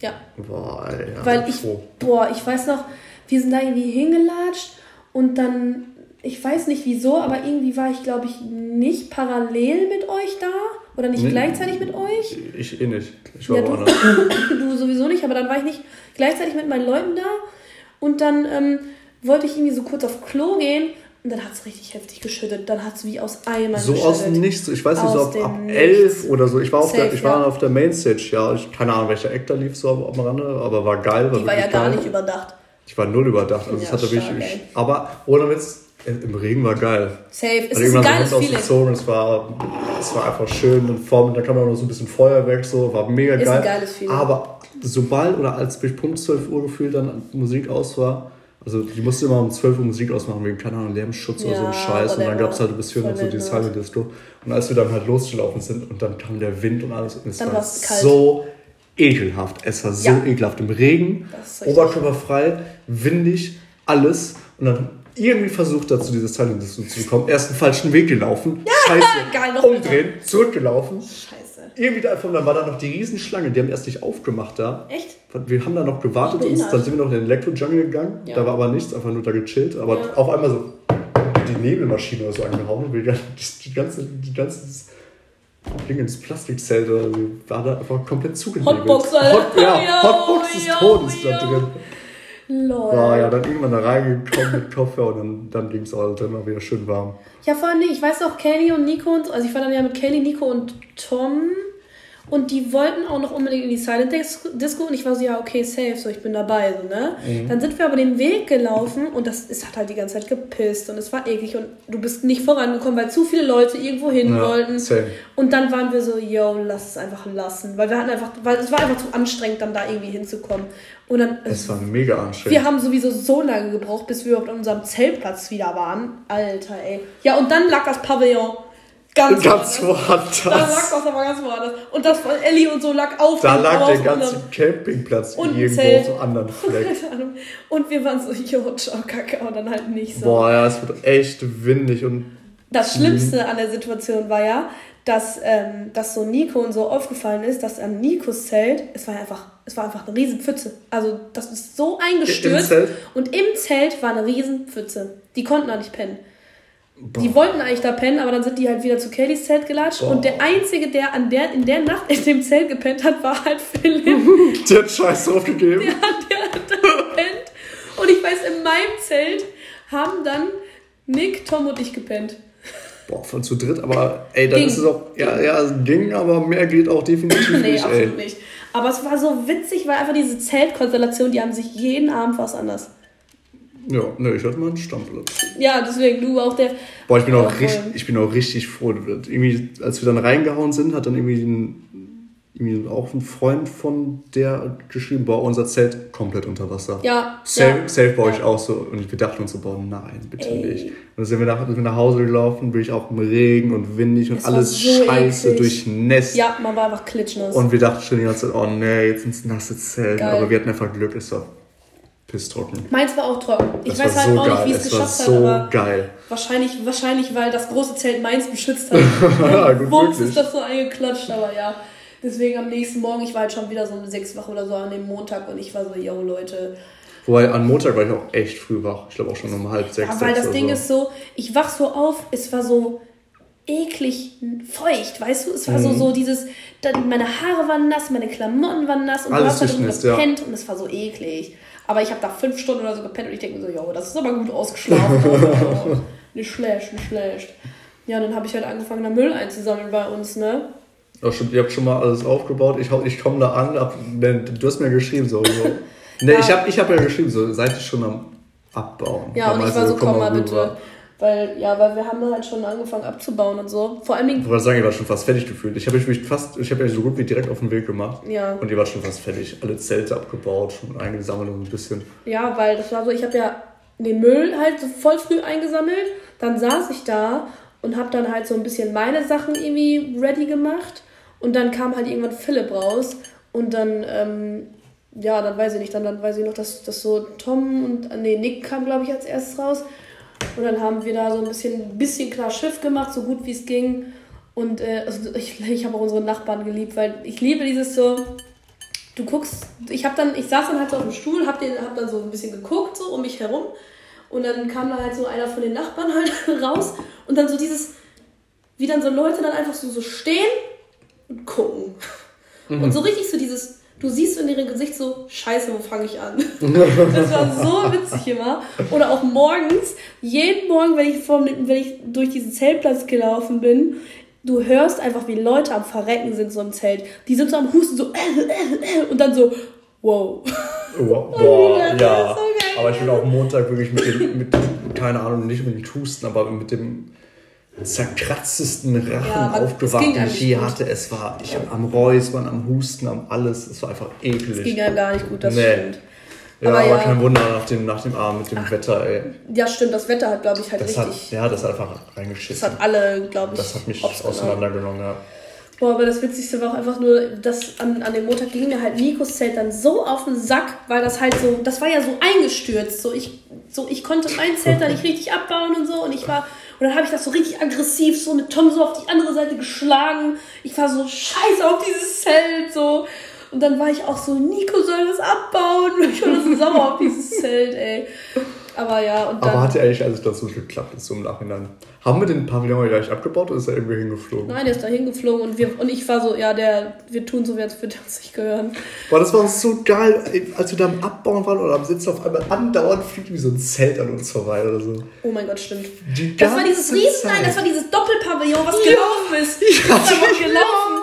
Ja. Boah, ey, ja, Weil ich, boah, ich weiß noch, wir sind da irgendwie hingelatscht und dann, ich weiß nicht wieso, aber irgendwie war ich, glaube ich, nicht parallel mit euch da. Oder nicht nee, gleichzeitig mit euch? Ich eh nicht. Ich war ja, du, *coughs* du sowieso nicht, aber dann war ich nicht gleichzeitig mit meinen Leuten da. Und dann ähm, wollte ich irgendwie so kurz auf Klo gehen und dann hat es richtig heftig geschüttet. Dann hat es wie aus Eimern So geschüttet. aus dem Nichts. Ich weiß nicht, so ab, ab 11 oder so. Ich war, auf der, ich war ja. auf der Mainstage, ja. Ich, keine Ahnung, welcher Act da lief so am Rande, aber war geil. War Die war ja gar geil. nicht überdacht. Ich war null überdacht. Also ja, es hatte wirklich, aber ohne Witz, im Regen war geil. Safe. Es ist ein geiles so Feeling. Es war, es war einfach schön und vorne, da kam auch noch so ein bisschen Feuerwerk, so, war mega ist geil. Ein geiles Feeling. Aber sobald oder als bis Punkt 12 Uhr gefühlt dann Musik aus war, also die musste immer um 12 Uhr Musik ausmachen, wegen, keine Ahnung, Lärmschutz ja, oder so ein Scheiß. Und dann gab es halt bis 4 noch so die Silent Disco. Und als wir dann halt losgelaufen sind und dann kam der Wind und alles und es dann war so ekelhaft. Es war so ja. ekelhaft. Im Regen, oberkörperfrei, windig, alles. Und dann irgendwie versucht dazu, dieses Teil zu bekommen. Erst einen falschen Weg gelaufen. Ja, *laughs* Scheiße. Geil, noch umdrehen, wieder. zurückgelaufen. Scheiße. Irgendwie da dann war da noch die Riesenschlange, die haben erst nicht aufgemacht da. Echt? Wir haben da noch gewartet und dann sind wir noch in den Elektro-Jungle gegangen. Ja. Da war aber nichts, einfach nur da gechillt. Aber ja. auf einmal so die Nebelmaschine oder so angehauen und die, die ganze, die ganze Ding ins Plastikzelt oder so, war da einfach komplett zugenebelt. Hotbox, Alter. Hot, ja, *laughs* Hotbox des Todes da drin. Lol. War ja dann irgendwann da reingekommen mit Koffer und dann, dann ging es auch immer wieder schön warm. Ja, vor allem, ich weiß auch, Kelly und Nico und also ich war dann ja mit Kelly, Nico und Tom und die wollten auch noch unbedingt in die Silent Disco und ich war so, ja, okay, safe, so ich bin dabei, so, ne? Mhm. Dann sind wir aber den Weg gelaufen und das es hat halt die ganze Zeit gepisst und es war eklig und du bist nicht vorangekommen, weil zu viele Leute irgendwo hin ja, wollten. Same. Und dann waren wir so, yo, lass es einfach lassen, weil wir hatten einfach, weil es war einfach zu anstrengend, dann da irgendwie hinzukommen. Und dann. Es war mega anstrengend. Wir haben sowieso so lange gebraucht, bis wir überhaupt an unserem Zeltplatz wieder waren. Alter, ey. Ja, und dann lag das Pavillon ganz, Ganz woanders. Da lag das aber ganz woanders. Und das von Ellie und so lag auf Da lag der ganze Campingplatz Und irgendwo Zelt. auf so einem anderen *laughs* Fleck. Keine Ahnung. Und wir waren so, *laughs* jo, ciao, kacke, und dann halt nicht so. Boah, ja, es wird echt windig und Das Schlimmste an der Situation war ja, dass, ähm, dass so Nico und so aufgefallen ist, dass an Nikos Zelt, es war einfach, es war einfach eine riesen Pfütze. Also das ist so eingestürzt. Zelt? Und im Zelt war eine riesen Pfütze. Die konnten da nicht pennen. Die wollten eigentlich da pennen, aber dann sind die halt wieder zu Kellys Zelt gelatscht. Und der Einzige, der, an der in der Nacht in dem Zelt gepennt hat, war halt Philipp. *laughs* der hat Scheiß draufgegeben. Der der hat da gepennt. Und ich weiß, in meinem Zelt haben dann Nick, Tom und ich gepennt. Boah, von zu dritt, aber ey, dann Ging. ist es auch, ja, ja, ging, aber mehr geht auch definitiv Nee, nicht, ey. absolut nicht. Aber es war so witzig, weil einfach diese Zeltkonstellation, die haben sich jeden Abend was anders. Ja, ne, ich hatte mal einen Stammplatz. Ja, deswegen, du auch der. Boah, ich bin, auch richtig, ich bin auch richtig froh. Irgendwie, als wir dann reingehauen sind, hat dann irgendwie, ein, irgendwie auch ein Freund von der geschrieben, boah, unser Zelt komplett unter Wasser. Ja, Safe, ja, safe bei euch ja. auch so. Und wir dachten uns so, boah, nein, bitte Ey. nicht. Und dann sind wir nach, sind wir nach Hause gelaufen, bin ich auch im Regen und windig und war alles so scheiße, eklig. durchnässt. Ja, man war einfach klitschnass. Und wir dachten schon die ganze Zeit, oh nee, jetzt ins nasse Zelt. Geil. Aber wir hatten einfach Glück, es war pisstrocken. Meins war auch trocken. Ich Das weiß halt so auch geil. nicht, wie es geschafft so hat, aber geil. wahrscheinlich, wahrscheinlich, weil das große Zelt meins beschützt hat. *laughs* Ja, gut möglich. ist das so eingeklatscht, aber ja. Deswegen am nächsten Morgen, ich war halt schon wieder so um sechs Wochen oder so an dem Montag und ich war so, yo Leute. Wobei, an Montag war ich auch echt früh wach. Ich glaube auch schon um halb sechs. Ja, weil das Ding so. ist so, ich wach so auf, es war so eklig feucht, weißt du? Es war Mhm. so, so dieses, meine Haare waren nass, meine Klamotten waren nass und Alles du hast drin durchnässt, ja. gepennt und es war so eklig. Aber ich habe da fünf Stunden oder so gepennt und ich denke mir so, jo, das ist aber gut ausgeschlafen. Oh, *laughs* *laughs* nicht schlecht, nicht schlecht. Ja, dann habe ich halt angefangen, da Müll einzusammeln bei uns, ne? Ja, stimmt, ihr habt schon mal alles aufgebaut. Ich, ich komme da an, hab, ne, du hast mir geschrieben so. so. *laughs* Ne, Ja. ich habe ich hab ja geschrieben, so, seid ihr schon am Abbauen? Ja, und ich war so, komm mal rüber. Weil, ja, weil wir haben halt schon angefangen abzubauen und so. Vor allem, Ich wollte sagen, ihr wart schon fast fertig gefühlt. Ich habe mich fast, ich habe ja so gut wie direkt auf den Weg gemacht. ja. Und ihr wart schon fast fertig. Alle Zelte abgebaut, schon eingesammelt und ein bisschen. Ja, weil das war so, ich habe ja den Müll halt so voll früh eingesammelt. Dann saß ich da und habe dann halt so ein bisschen meine Sachen irgendwie ready gemacht. Und dann kam halt irgendwann Philipp raus. Und dann, ähm, ja, dann weiß ich nicht, dann, dann weiß ich noch, dass, dass so Tom und, nee, Nick kam, glaube ich, als erstes raus. Und dann haben wir da so ein bisschen, bisschen klar Schiff gemacht, so gut wie es ging. Und äh, also ich, ich habe auch unsere Nachbarn geliebt, weil ich liebe dieses so, du guckst, ich habe dann, ich saß dann halt so auf dem Stuhl, hab, den, hab dann so ein bisschen geguckt, so um mich herum. Und dann kam da halt so einer von den Nachbarn *laughs* halt raus. Und dann so dieses, wie dann so Leute dann einfach so, so stehen und gucken. Und so richtig so dieses, du siehst in ihrem Gesicht so, scheiße, wo fange ich an? *laughs* Das war so witzig immer. Oder auch morgens, jeden Morgen, wenn ich, vom, wenn ich durch diesen Zeltplatz gelaufen bin, du hörst einfach, wie Leute am Verrecken sind so im Zelt. Die sind so am Husten, so äh, äh, äh, und dann so, wow. *laughs* Boah, das ist ja. Aber ich bin auch Montag wirklich mit dem, mit, keine Ahnung, nicht mit dem Husten, aber mit dem zerkratztesten Rachen Ja, es aufgewacht, den ich je gut. hatte. Es war, ich hab am Räuspern, am Husten, am alles. Es war einfach eklig. Das ging einem gar nicht gut, das Nee. stimmt. ja, aber aber, ja. kein Wunder nach dem, nach dem Abend mit dem Wetter, ey. Ja, stimmt, das Wetter hat, glaube ich, halt Das hat, richtig. ja, das hat einfach Das reingeschissen. hat alle, glaube ich, Das hat mich genommen. auseinandergenommen, ja. Boah, aber das Witzigste war auch einfach nur, dass an, an dem Montag ging mir halt Nikos Zelt dann so auf den Sack, weil das halt so, das war ja so eingestürzt. So ich, so ich konnte mein Zelt da nicht richtig abbauen und so und ich war, und dann habe ich das so richtig aggressiv so mit Tom so auf die andere Seite geschlagen. Ich war so scheiße auf dieses Zelt so. Und dann war ich auch so, Nico soll das abbauen. *laughs* Ich war so sauer auf dieses Zelt, ey. Aber ja, und dann. Aber hat ja eigentlich alles dazu geklappt, so im Nachhinein. Haben wir den Pavillon gleich abgebaut oder ist er irgendwie hingeflogen? Nein, der ist da hingeflogen und, wir, und ich war so, ja, der, wir tun so, als würde uns nicht gehören. Boah, das war so geil, als wir da am Abbauen waren oder am Sitzen auf einmal andauernd fliegt wie so ein Zelt an uns vorbei oder so. Oh mein Gott, stimmt. Die Das war dieses Riesen, nein, das war dieses Doppelpavillon, was gelaufen ist. Das ist einfach gelaufen.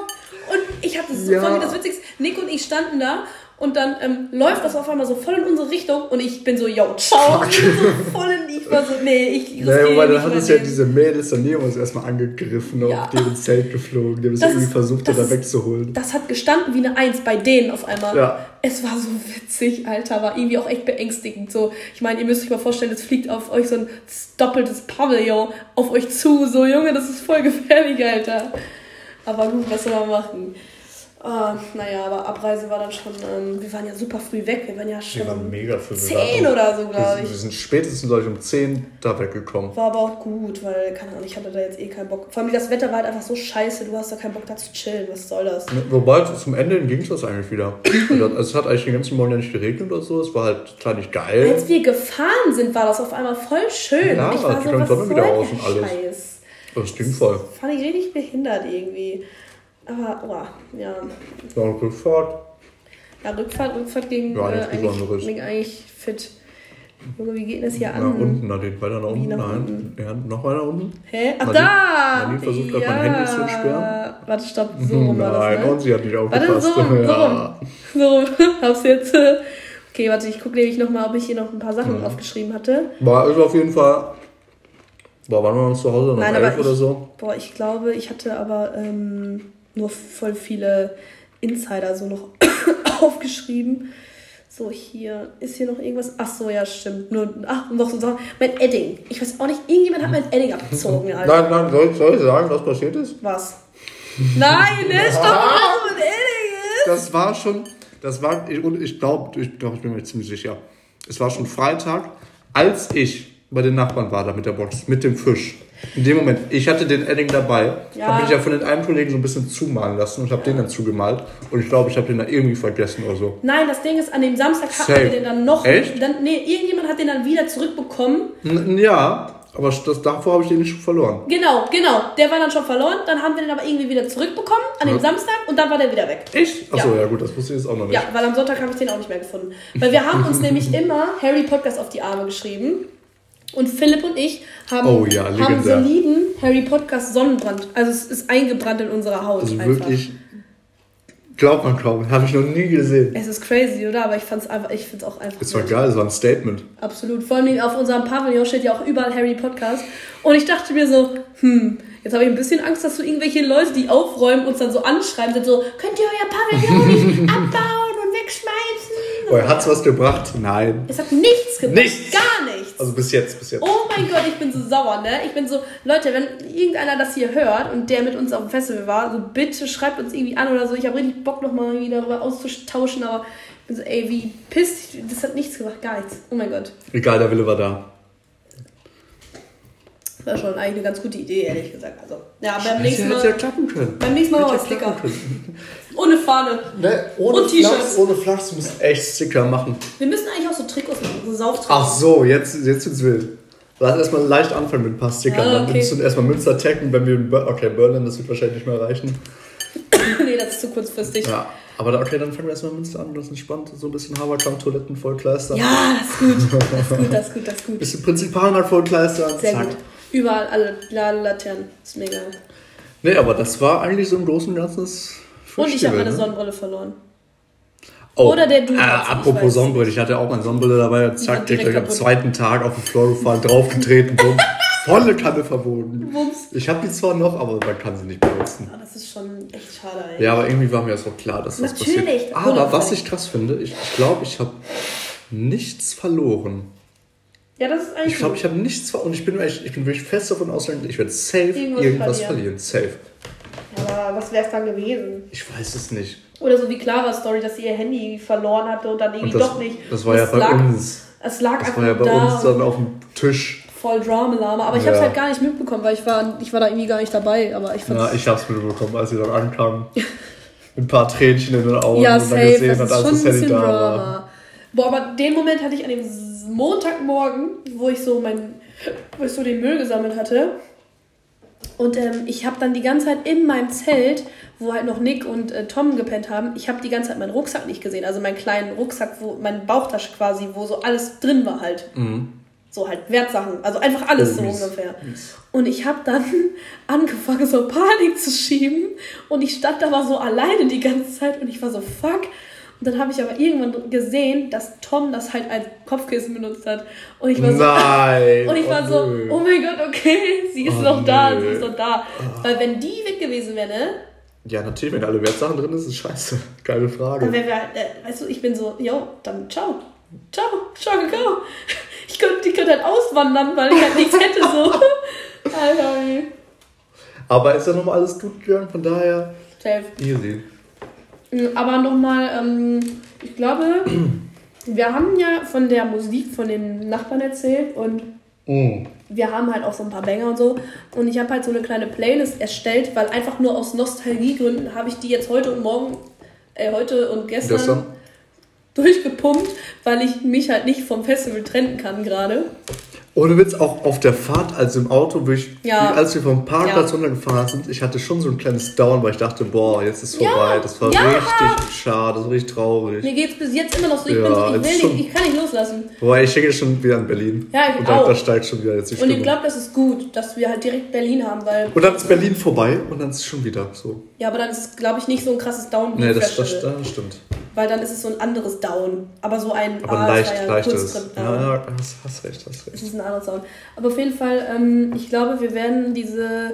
Und ich hatte so, Ja. das Witzigste, Nick und ich standen da Und dann ähm, läuft das auf einmal so voll in unsere Richtung und ich bin so, yo, ciao. Ich bin so voll in, ich war so, nee, ich Naja, wobei dann hat es ja diese Mädels daneben uns erstmal angegriffen, Ja. auf deren Zelt geflogen, die haben es irgendwie versucht, das da wegzuholen. Das hat gestanden wie eine Eins bei denen auf einmal. Ja. Es war so witzig, Alter, war irgendwie auch echt beängstigend. So, ich meine, ihr müsst euch mal vorstellen, es fliegt auf euch so ein doppeltes Pavillon auf euch zu. So, Junge, das ist voll gefährlich, Alter. Aber gut, was soll man machen? Ah, naja, aber Abreise war dann schon, ähm, wir waren ja super früh weg. Wir waren ja schon Wir waren mega für zehn oder so, wir, glaube sind- wir ich. sind spätestens, glaube ich, um 10 da weggekommen. War aber auch gut, weil, keine Ahnung, ich hatte da jetzt eh keinen Bock. Vor allem das Wetter war halt einfach so scheiße, du hast da keinen Bock da zu chillen. Was soll das? Wobei, zum Ende ging es das eigentlich wieder. *clears throat* Also, es hat eigentlich den ganzen Morgen ja nicht geregnet oder so. Es war halt klar nicht geil. Als wir gefahren sind, war das auf einmal voll schön. Ja, ich war die so, Sonne wieder der raus und alles. Scheiß? Das ging voll. Fand ich richtig behindert irgendwie. Aber, oh, ja. War eine Rückfahrt. Ja, Rückfahrt, Rückfahrt ging, Ja, äh, eigentlich, ging eigentlich fit. Junge, wie geht das hier Nach an? unten, nach den weiter nach unten. nach Nein. unten? Ja, noch weiter unten. Hä? Ach, Nadine- da! Nadine versucht gerade mein Handy zu entsperren. Warte, stopp, so rum war Nein, das, ne? und sie hat nicht Warte, aufgepasst. so rum, so *laughs* ja. rum. So rum, *laughs* hab's jetzt. Okay, warte, ich gucke nämlich nochmal, ob ich hier noch ein paar Mhm. Sachen aufgeschrieben hatte. War ist auf jeden Fall. War, waren wir noch zu Hause? Noch Nein, elf aber oder ich- so? Boah, ich glaube, ich hatte aber ähm, nur voll viele Insider so noch *coughs* aufgeschrieben. So, hier, ist hier noch irgendwas? Ach so, ja, stimmt. Nur, ach, noch so Sachen. Mein Edding. Ich weiß auch nicht, irgendjemand hat mein Edding abgezogen, Alter. Nein, nein, soll, soll ich sagen, was passiert ist? Was? Nein, *laughs* ne? Stopp, was mit Edding ist. Das war schon, das war, ich, und ich glaube, ich, glaub, ich bin mir ziemlich sicher. Es war schon Freitag, als ich bei den Nachbarn war, da mit der Box, mit dem Fisch. In dem Moment, ich hatte den Edding dabei, Ja. habe mich ja von den einen Kollegen so ein bisschen zumalen lassen und habe den dann zugemalt. Und ich glaube, ich habe den dann irgendwie vergessen oder so. Nein, das Ding ist, an dem Samstag hatten Safe. wir den dann noch. Echt? Dann, nee, irgendjemand hat den dann wieder zurückbekommen. N ja, aber das, davor habe ich den nicht schon verloren. Genau, genau. Der war dann schon verloren. Dann haben wir den aber irgendwie wieder zurückbekommen an dem Ja. Samstag und dann war der wieder weg. Echt? Achso, Ja. ja. gut, das wusste ich jetzt auch noch nicht. Ja, weil am Sonntag habe ich den auch nicht mehr gefunden. Weil wir haben uns *laughs* nämlich immer Harry Podcast auf die Arme geschrieben. Und Philipp und ich haben, Oh ja, haben soliden Harry Podcast Sonnenbrand. Also es ist eingebrannt in unserer Haut. Also einfach. wirklich, glaubt man kaum, habe ich noch nie gesehen. Es ist crazy, oder? Aber ich fand's einfach, ich find's auch einfach. Es war geil, es war ein Statement. Absolut. Vor allem auf unserem Pavillon steht ja auch überall Harry Podcast. Und ich dachte mir so, hm, jetzt habe ich ein bisschen Angst, dass so irgendwelche Leute, die aufräumen, uns dann so anschreiben, sind so, könnt ihr euer Pavillon nicht *laughs* abbauen und wegschmeißen? Oh, hat's was gebracht? Nein. Es hat nichts gebracht. Nichts. Gar nichts. Also bis jetzt, bis jetzt. Oh mein Gott, ich bin so sauer, ne? Ich bin so, Leute, wenn irgendeiner das hier hört und der mit uns auf dem Festival war, so bitte schreibt uns irgendwie an oder so. Ich habe richtig Bock, nochmal irgendwie darüber auszutauschen, aber ich bin so, ey, wie pisst. Das hat nichts gemacht, gar nichts. Oh mein Gott. Egal, der Wille war da. Das war schon eigentlich eine ganz gute Idee, ehrlich gesagt. Also, ja, beim nächsten hätte ja Mal, klappen können. beim nächsten Mal mal ja Sticker. *laughs* Ohne Fahne. Ne, ohne Und T-Shirts. Ohne Flachs, du musst echt Sticker machen. Wir müssen eigentlich auch so Trikots machen, so Sauftrikots. Ach so, jetzt, jetzt wird's wild. Lass erstmal leicht anfangen mit ein paar Stickern. Ah, Dann okay. müssen wir erstmal Münster taggen, wenn wir okay, Berlin, das wird wahrscheinlich nicht mehr reichen. *laughs* nee, das ist zu kurzfristig. Ja, Ja, aber da, okay, dann fangen wir erstmal Münster an. Das ist entspannt. So ein bisschen Haberkamp, Toiletten vollkleistern. das ist gut. Das ist gut, das ist gut, das ist gut. Bisschen Prinzipalmarkt vollkleistern. Sehr zack. gut. Überall alle La- Laternen. Ist mega. Nee, aber das war eigentlich so im Großen und Ganzen das Und ich habe meine ne? Sonnenbrille verloren. Oh, Oder der Du Äh, ich apropos. Sonnenbrille, ich hatte auch meine Sonnenbrille dabei. Zack, direkt direkt am zweiten Tag auf den Floor gefallen, draufgetreten, bumm. *laughs* Volle Kanne verboten. Wumms. Ich habe die zwar noch, aber man kann sie nicht benutzen. Ah, das ist schon echt schade, ey. Ja, aber irgendwie war mir das auch klar, dass das Natürlich, passiert. Aber was ich krass finde, ich glaube, ich habe nichts verloren. Ja, das ist eigentlich Ich glaube, ich habe nichts verloren. Und ich bin, echt, ich bin wirklich fest davon ausgegangen, ich werde safe Irgendwas irgendwas, verlieren. Safe. Aber was wäre es dann gewesen? Ich weiß es nicht. Oder so wie Clara Story, dass sie ihr Handy verloren hatte und dann irgendwie Und das, doch nicht. das war ja Es bei lag, uns. Es lag Das einfach war ja bei da uns dann auf dem Tisch. voll Drama-Lama. Aber ich habe es Ja. halt gar nicht mitbekommen, weil ich war, ich war da irgendwie gar nicht dabei. Aber ich Ja, ich hab's mitbekommen, als sie dann ankam. *laughs* Mit ein paar Tränchen in den Augen Ja, und dann safe, gesehen das hat, ist als das Handy bisschen da war. Drama. Boah, aber den Moment hatte ich an dem Montagmorgen, wo ich so mein, wo ich so den Müll gesammelt hatte. Und ähm, ich habe dann die ganze Zeit in meinem Zelt, wo halt noch Nick und äh, Tom gepennt haben, ich habe die ganze Zeit meinen Rucksack nicht gesehen. Also meinen kleinen Rucksack, wo meine Bauchtasche quasi, wo so alles drin war halt. So halt Wertsachen, also einfach alles Oh, so mies. ungefähr. Und ich habe dann *laughs* angefangen, so Panik zu schieben. Und ich stand da aber so alleine die ganze Zeit und ich war so, fuck. Und dann habe ich aber irgendwann gesehen, dass Tom das halt als Kopfkissen benutzt hat. Und ich war so, Nein, *laughs* und ich war oh so, nö. oh mein Gott, okay, *laughs* sie ist oh noch da, sie ist noch da. Weil wenn die weg gewesen wäre, ne? Ja, natürlich, wenn alle Wertsachen drin ist, ist scheiße. *laughs* Keine Frage. Dann wäre, äh, weißt du, ich bin so, yo, dann ciao. Ciao, ciao, ciao. Ich könnte, ich könnte halt auswandern, weil ich halt nichts hätte, so. Alter, Aber ist ja nochmal alles gut gegangen, von daher. Safe. Easy. Mm, aber nochmal, ähm, ich glaube, *clears throat* wir haben ja von der Musik von den Nachbarn erzählt und mm. wir haben halt auch so ein paar Banger und so. Und ich habe halt so eine kleine Playlist erstellt, weil einfach nur aus Nostalgiegründen habe ich die jetzt heute und morgen, äh, heute und gestern, gestern? durchgepumpt, weil ich mich halt nicht vom Festival trennen kann gerade. Ohne Witz, auch auf der Fahrt, also im Auto, ich, ja. als wir vom Parkplatz ja. runtergefahren sind, ich hatte schon so ein kleines Down, weil ich dachte, boah, jetzt ist vorbei. Ja. Das war richtig schade, so richtig traurig. Mir geht es bis jetzt immer noch so, ich, bin so, ich, will nicht, ich kann nicht loslassen. Boah, ich denke schon wieder in Berlin. Ja, ich Und auch. da steigt schon wieder jetzt die Und ich glaube, das ist gut, dass wir halt direkt Berlin haben, weil... Und dann ist Berlin vorbei und dann ist es schon wieder so. Ja, aber dann ist es, glaube ich, nicht so ein krasses Down wie Nee, das, das, das stimmt weil dann ist es so ein anderes Down. Aber so ein aber ah, leicht, ja leichtes. Ja, ja, hast, hast recht, hast recht. Es ist ein anderes Down. Aber auf jeden Fall, ähm, ich glaube, wir werden diese.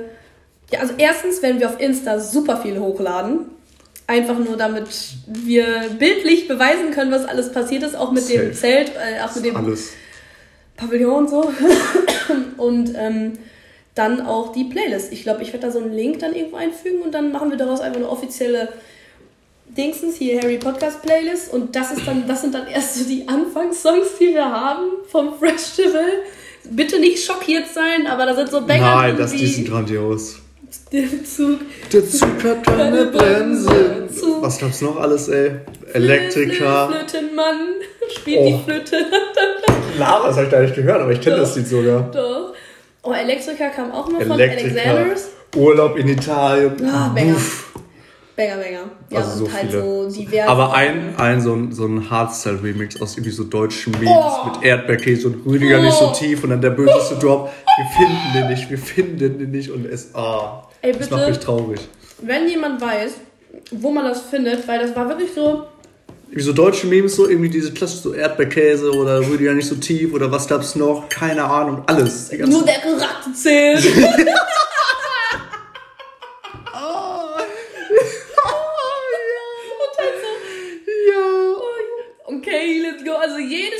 Ja, also erstens werden wir auf Insta super viel hochladen. Einfach nur, damit wir bildlich beweisen können, was alles passiert ist, auch mit Safe. dem Zelt, äh, auch mit dem alles. Pavillon und so. *laughs* und ähm, dann auch die Playlist. Ich glaube, ich werde da so einen Link dann irgendwo einfügen und dann machen wir daraus einfach eine offizielle Dingsens, hier Harry Podcast Playlist und das ist dann, das sind dann erst so die Anfangssongs, die wir haben vom Festival. Bitte nicht schockiert sein, aber da sind so Banger Nein, das, die sind grandios. Der Zug. Der Zug hat keine Bremse. Zug. Was gab's noch alles, ey? Elektriker. Flötenmann spielt oh. die Flöte. *laughs* Lava, das habe ich da nicht gehört, aber ich kenne das Lied sogar. Doch. Oh, Elektriker kam auch noch Elektriker. von Alexanders. Urlaub in Italien. Ah, Banger. Banger, Banger. Ja, also so halt viele. so diverse. Aber ein, ein so ein, so ein Hardstyle-Remix aus irgendwie so deutschen Memes oh. mit Erdbeerkäse und Rüdiger oh. nicht so tief und dann der böseste *laughs* Drop. Wir finden den nicht, wir finden den nicht und es, ah, Ey, bitte, das macht mich traurig. Wenn jemand weiß, wo man das findet, weil das war wirklich so, wie so deutsche Memes, so irgendwie diese klassische so Erdbeerkäse oder Rüdiger nicht so tief oder was gab's noch? Keine Ahnung, alles. Nur der Geratte zählt. *laughs*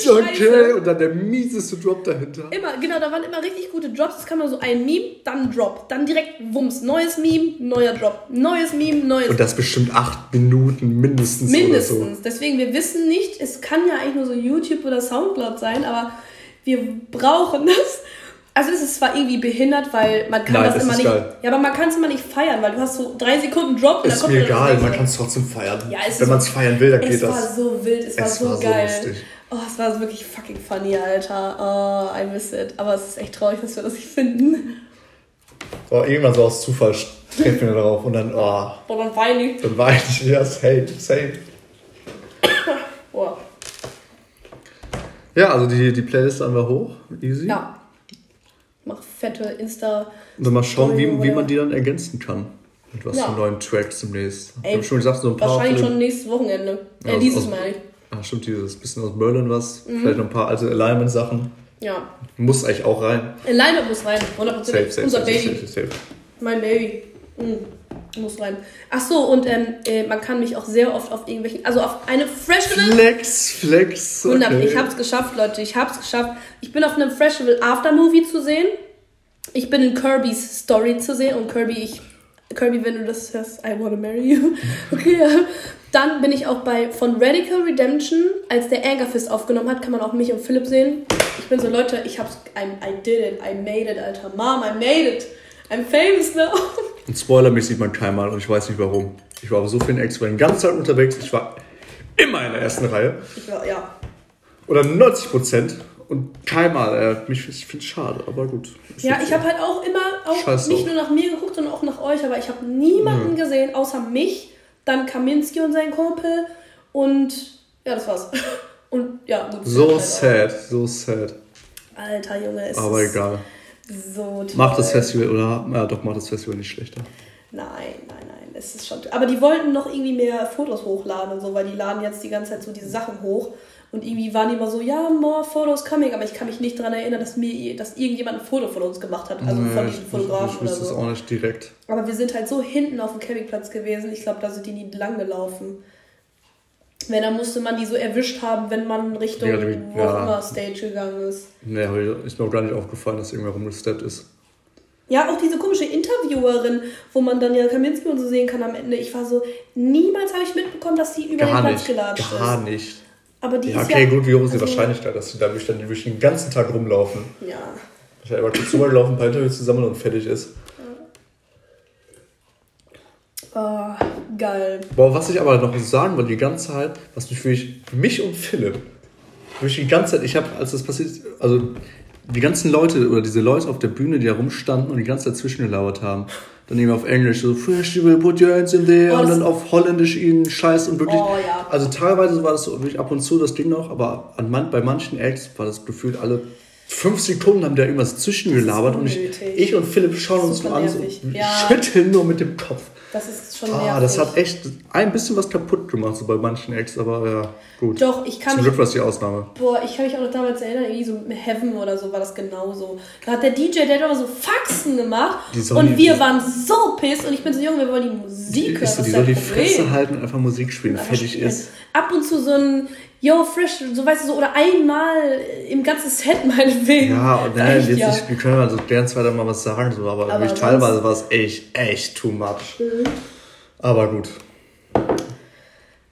Okay, und dann der mieseste Drop dahinter. Immer, genau, da waren immer richtig gute Drops. Das kann man so ein Meme, dann Drop, dann direkt Wumms. Neues Meme, neuer Drop. Neues Meme, neues Und das bestimmt acht Minuten mindestens. Mindestens. So. Deswegen, wir wissen nicht, es kann ja eigentlich nur so YouTube oder Soundcloud sein, aber wir brauchen *laughs* das. Also es ist zwar irgendwie behindert, weil man kann Nein, das, immer nicht. Geil. Ja, aber man kann es immer nicht feiern, weil du hast so drei Sekunden Drop und Ist mir egal, man kann es trotzdem feiern. Ja, Wenn man es feiern will, dann geht das. Es war so wild, es, es war so war geil. So Oh, es war wirklich fucking funny, Alter. Oh, I miss it. Aber es ist echt traurig, dass wir das nicht finden. Oh, irgendwann so aus Zufall treffen wir darauf und dann, oh. Und dann weine ich. Dann weine ich, ja, same, same. oh. Ja, also die, die Playlist haben wir hoch, easy. Ja. Mach fette Insta. Und dann mal schauen, wie, wie man die dann ergänzen kann. Mit was ja. für neuen Tracks demnächst. Ey, ich hab schon gesagt, so ein paar. Wahrscheinlich schon nächstes Wochenende. Äh, ja, dieses Mal Ach, stimmt, dieses bisschen aus Berlin was. Mhm. Vielleicht noch ein paar alte Alignment-Sachen. Ja. Muss eigentlich auch rein. Alignment muss rein, 100%. Safe, safe, Unser safe, Baby. Safe, safe, Mein Baby. Mhm. Muss rein. Ach so, und ähm, äh, man kann mich auch sehr oft auf irgendwelchen, also auf eine Festival. Flex, Flex. Okay. Ich hab's geschafft, Leute. Ich hab's geschafft. Ich bin auf einem Festival Aftermovie zu sehen. Ich bin in Kirby's Story zu sehen und Kirby, ich Kirby, wenn du das hörst, I wanna marry you. *laughs* Okay, ja. Dann bin ich auch bei von Radical Redemption, als der Angerfist aufgenommen hat, kann man auch mich und Philipp sehen. Ich bin so, Leute, ich hab's, I, I did it, I made it, Alter. Mom, I made it. I'm famous now. *laughs* Und Spoiler, mich sieht man keinmal und ich weiß nicht warum. Ich war auf so vielen Expo die ganze Zeit unterwegs. Ich war immer in der ersten Reihe. Ich war, ja. Oder 90 Prozent. Und keinmal. Mich, ich finde es schade, aber gut. Ja, ich habe halt auch immer auch nicht nur nach mir geguckt, sondern auch nach euch. Aber ich habe niemanden mhm. gesehen, außer mich, dann Kaminski und sein Kumpel. Und ja, das war's. *laughs* Und ja, gut. So sad, so sad. Alter Junge, ist Aber egal. So. Macht das Festival, oder? Ja, doch, macht das Festival nicht schlechter. Nein, nein, nein. Es ist schon. Aber die wollten noch irgendwie mehr Fotos hochladen und so, weil die laden jetzt die ganze Zeit so diese Sachen hoch. Und irgendwie waren die immer so, ja, more Photos coming, aber ich kann mich nicht daran erinnern, dass mir, dass irgendjemand ein Foto von uns gemacht hat, also Nee, von ich- ich- Fotografen Ich oder wüsste es so. auch nicht direkt. Aber wir sind halt so hinten auf dem Campingplatz gewesen, ich glaube, da sind die nie lang gelaufen. Wenn, dann musste man die so erwischt haben, wenn man Richtung Ja, die- wo ja. immer Stage gegangen ist. Nee, aber ist mir auch gar nicht aufgefallen, dass irgendwer rumgesteppt ist. Ja, auch diese komische Interviewerin, wo man dann ja Kaminski und so sehen kann am Ende. Ich war so, niemals habe ich mitbekommen, dass sie über Gar den Platz nicht. gelatscht Gar ist. nicht. Aber die Ja, ist okay, ja, gut, wie hoch ist die also- Wahrscheinlichkeit, dass sie dadurch dann wirklich den ganzen Tag rumlaufen? Ja. Ich habe kurz rübergelaufen, ein paar Interviews zusammen und fertig ist. Oh, geil. Boah, was ich aber noch sagen wollte, die ganze Zeit, was mich wirklich, mich und Philipp, wirklich die ganze Zeit, ich habe, als das passiert ist, also die ganzen Leute oder diese Leute auf der Bühne, die da rumstanden und die ganze Zeit zwischengelauert haben. Dann eben auf Englisch so, Festival, put your hands in there Oh, und dann auf Holländisch ihnen Scheiß und wirklich. Oh, ja. Also teilweise war das so wirklich ab und zu das Ding noch, aber an man, bei manchen Acts war das gefühlt alle fünf Sekunden haben da irgendwas zwischengelabert und ich, ich und Philipp schauen uns Super an, so, Ja. schütteln nur mit dem Kopf. Das ist schon Ah, nervig. das hat echt ein bisschen was kaputt gemacht, so bei manchen Acts, aber ja, gut. Doch, ich kann Zum mich Glück war es die Ausnahme. Boah, ich kann mich auch noch damals erinnern, irgendwie so mit Heaven oder so war das genauso. Da hat der DJ, der hat immer so Faxen gemacht Die und die- wir waren so pisst und ich bin so jung, wir wollen die Musik hören. Ich so, das die ist soll die. Fresse halten und einfach Musik spielen, fertig ist. Ab und zu so ein Yo, fresh, so weißt du, so, oder einmal im ganzen Set *laughs* meinetwegen. Ja, und nein, Reicht jetzt ja. nicht, wir können also gern zweiter mal was sagen, so, aber, Aber teilweise war es echt, echt too much. Aber gut.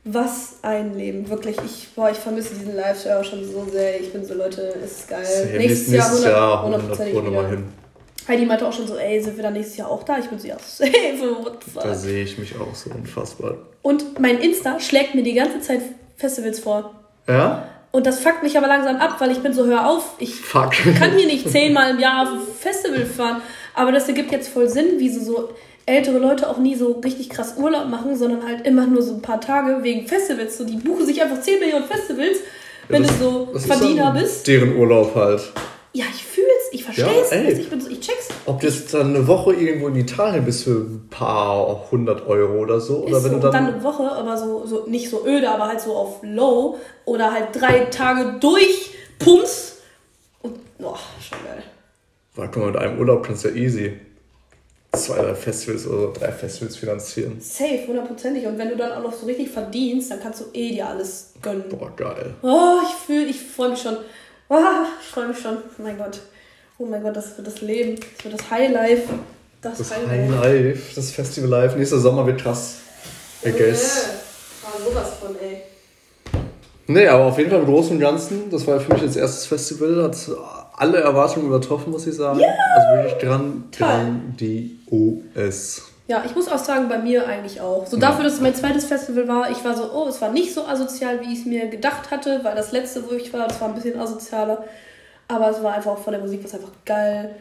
Was ein Leben, wirklich. Ich, boah, ich vermisse diesen Live-Show auch schon so sehr. Ich bin so, Leute, ist geil. Safe. nächstes, nächstes Jahr 100, Jahr 100%, 100 Pro nochmal wieder. hin. Heidi meinte auch schon so, ey, sind wir dann nächstes Jahr auch da? Ich bin so, ja, *laughs* safe, what the Da fuck. sehe ich mich auch so unfassbar. Und mein Insta schlägt mir die ganze Zeit Festivals vor. Ja? Und das fuckt mich aber langsam ab, weil ich bin so, hör auf, ich Fuck. *laughs* kann hier nicht zehnmal im Jahr auf ein Festival fahren. Aber das ergibt jetzt voll Sinn, wie so, so ältere Leute auch nie so richtig krass Urlaub machen, sondern halt immer nur so ein paar Tage wegen Festivals. So, die buchen sich einfach 10 Millionen Festivals, wenn Das- du so Verdiener bist. Deren Urlaub halt. Ja, ich fühl's, ich versteh's. Ja, ey. ich so, ich check's. Ob du jetzt dann eine Woche irgendwo in Italien bist für ein paar hundert Euro oder so, oder wenn so, du dann. dann eine Woche, aber so, so nicht so öde, aber halt so auf Low oder halt drei Tage durchpumpst. Und, oh, schon geil. Weil, guck mal, mit einem Urlaub kannst du ja easy zwei, drei Festivals oder drei Festivals finanzieren. Safe, hundertprozentig. Und wenn du dann auch noch so richtig verdienst, dann kannst du eh dir alles gönnen. Boah, geil. Oh, ich fühle, ich freue mich schon. Oh, ich freue mich schon. Oh mein Gott. Oh mein Gott, das wird das Leben. Das wird das Highlife. Das, Das Highlife. High Life, das Festival Live. Nächster Sommer wird krass. I guess. War sowas von, ey. Nee, aber auf jeden Fall im Großen und Ganzen, das war ja für mich das erste Festival, hat alle Erwartungen übertroffen, muss ich sagen. Also wirklich gran, grandios. Ja, ich muss auch sagen, bei mir eigentlich auch. So dafür, dass es mein zweites Festival war, ich war so, oh, es war nicht so asozial, wie ich es mir gedacht hatte, weil das letzte, wo ich war, das war ein bisschen asozialer. Aber es war einfach auch von der Musik was einfach geil.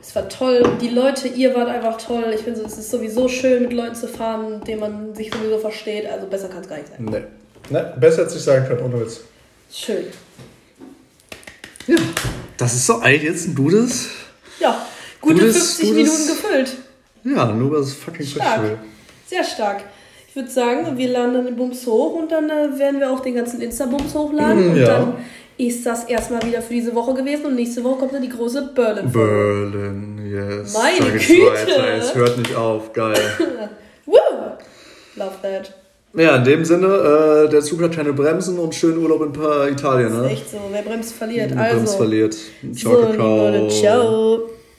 Es war toll. Die Leute, ihr wart einfach toll. Ich finde, so, es ist sowieso schön, mit Leuten zu fahren, mit denen man sich sowieso versteht. Also besser kann es gar nicht sein. Nee. Ne, besser hätte ich sagen können, ohne Witz. Schön. Ja, das ist so eigentlich jetzt ein gutes. Ja, gute Gutes- 50 gutes- Minuten gefüllt. Ja, nur das fucking Stark. Festival. Sehr stark. Ich würde sagen, wir laden dann den Bums hoch und dann äh, werden wir auch den ganzen Insta-Bums hochladen. Mm, und ja. dann ist das erstmal wieder für diese Woche gewesen und nächste Woche kommt dann die große berlin Berlin, yes. Meine da Güte. weiter. Es hört nicht auf. Geil. *laughs* Woo! Love that. Ja, in dem Sinne, äh, der Zug hat keine Bremsen und schönen Urlaub in Pa- Italien, Ist ne? echt so. Wer bremst, verliert. Wer Also. Bremst verliert. Ciao, so, Kakao. Leute, ciao.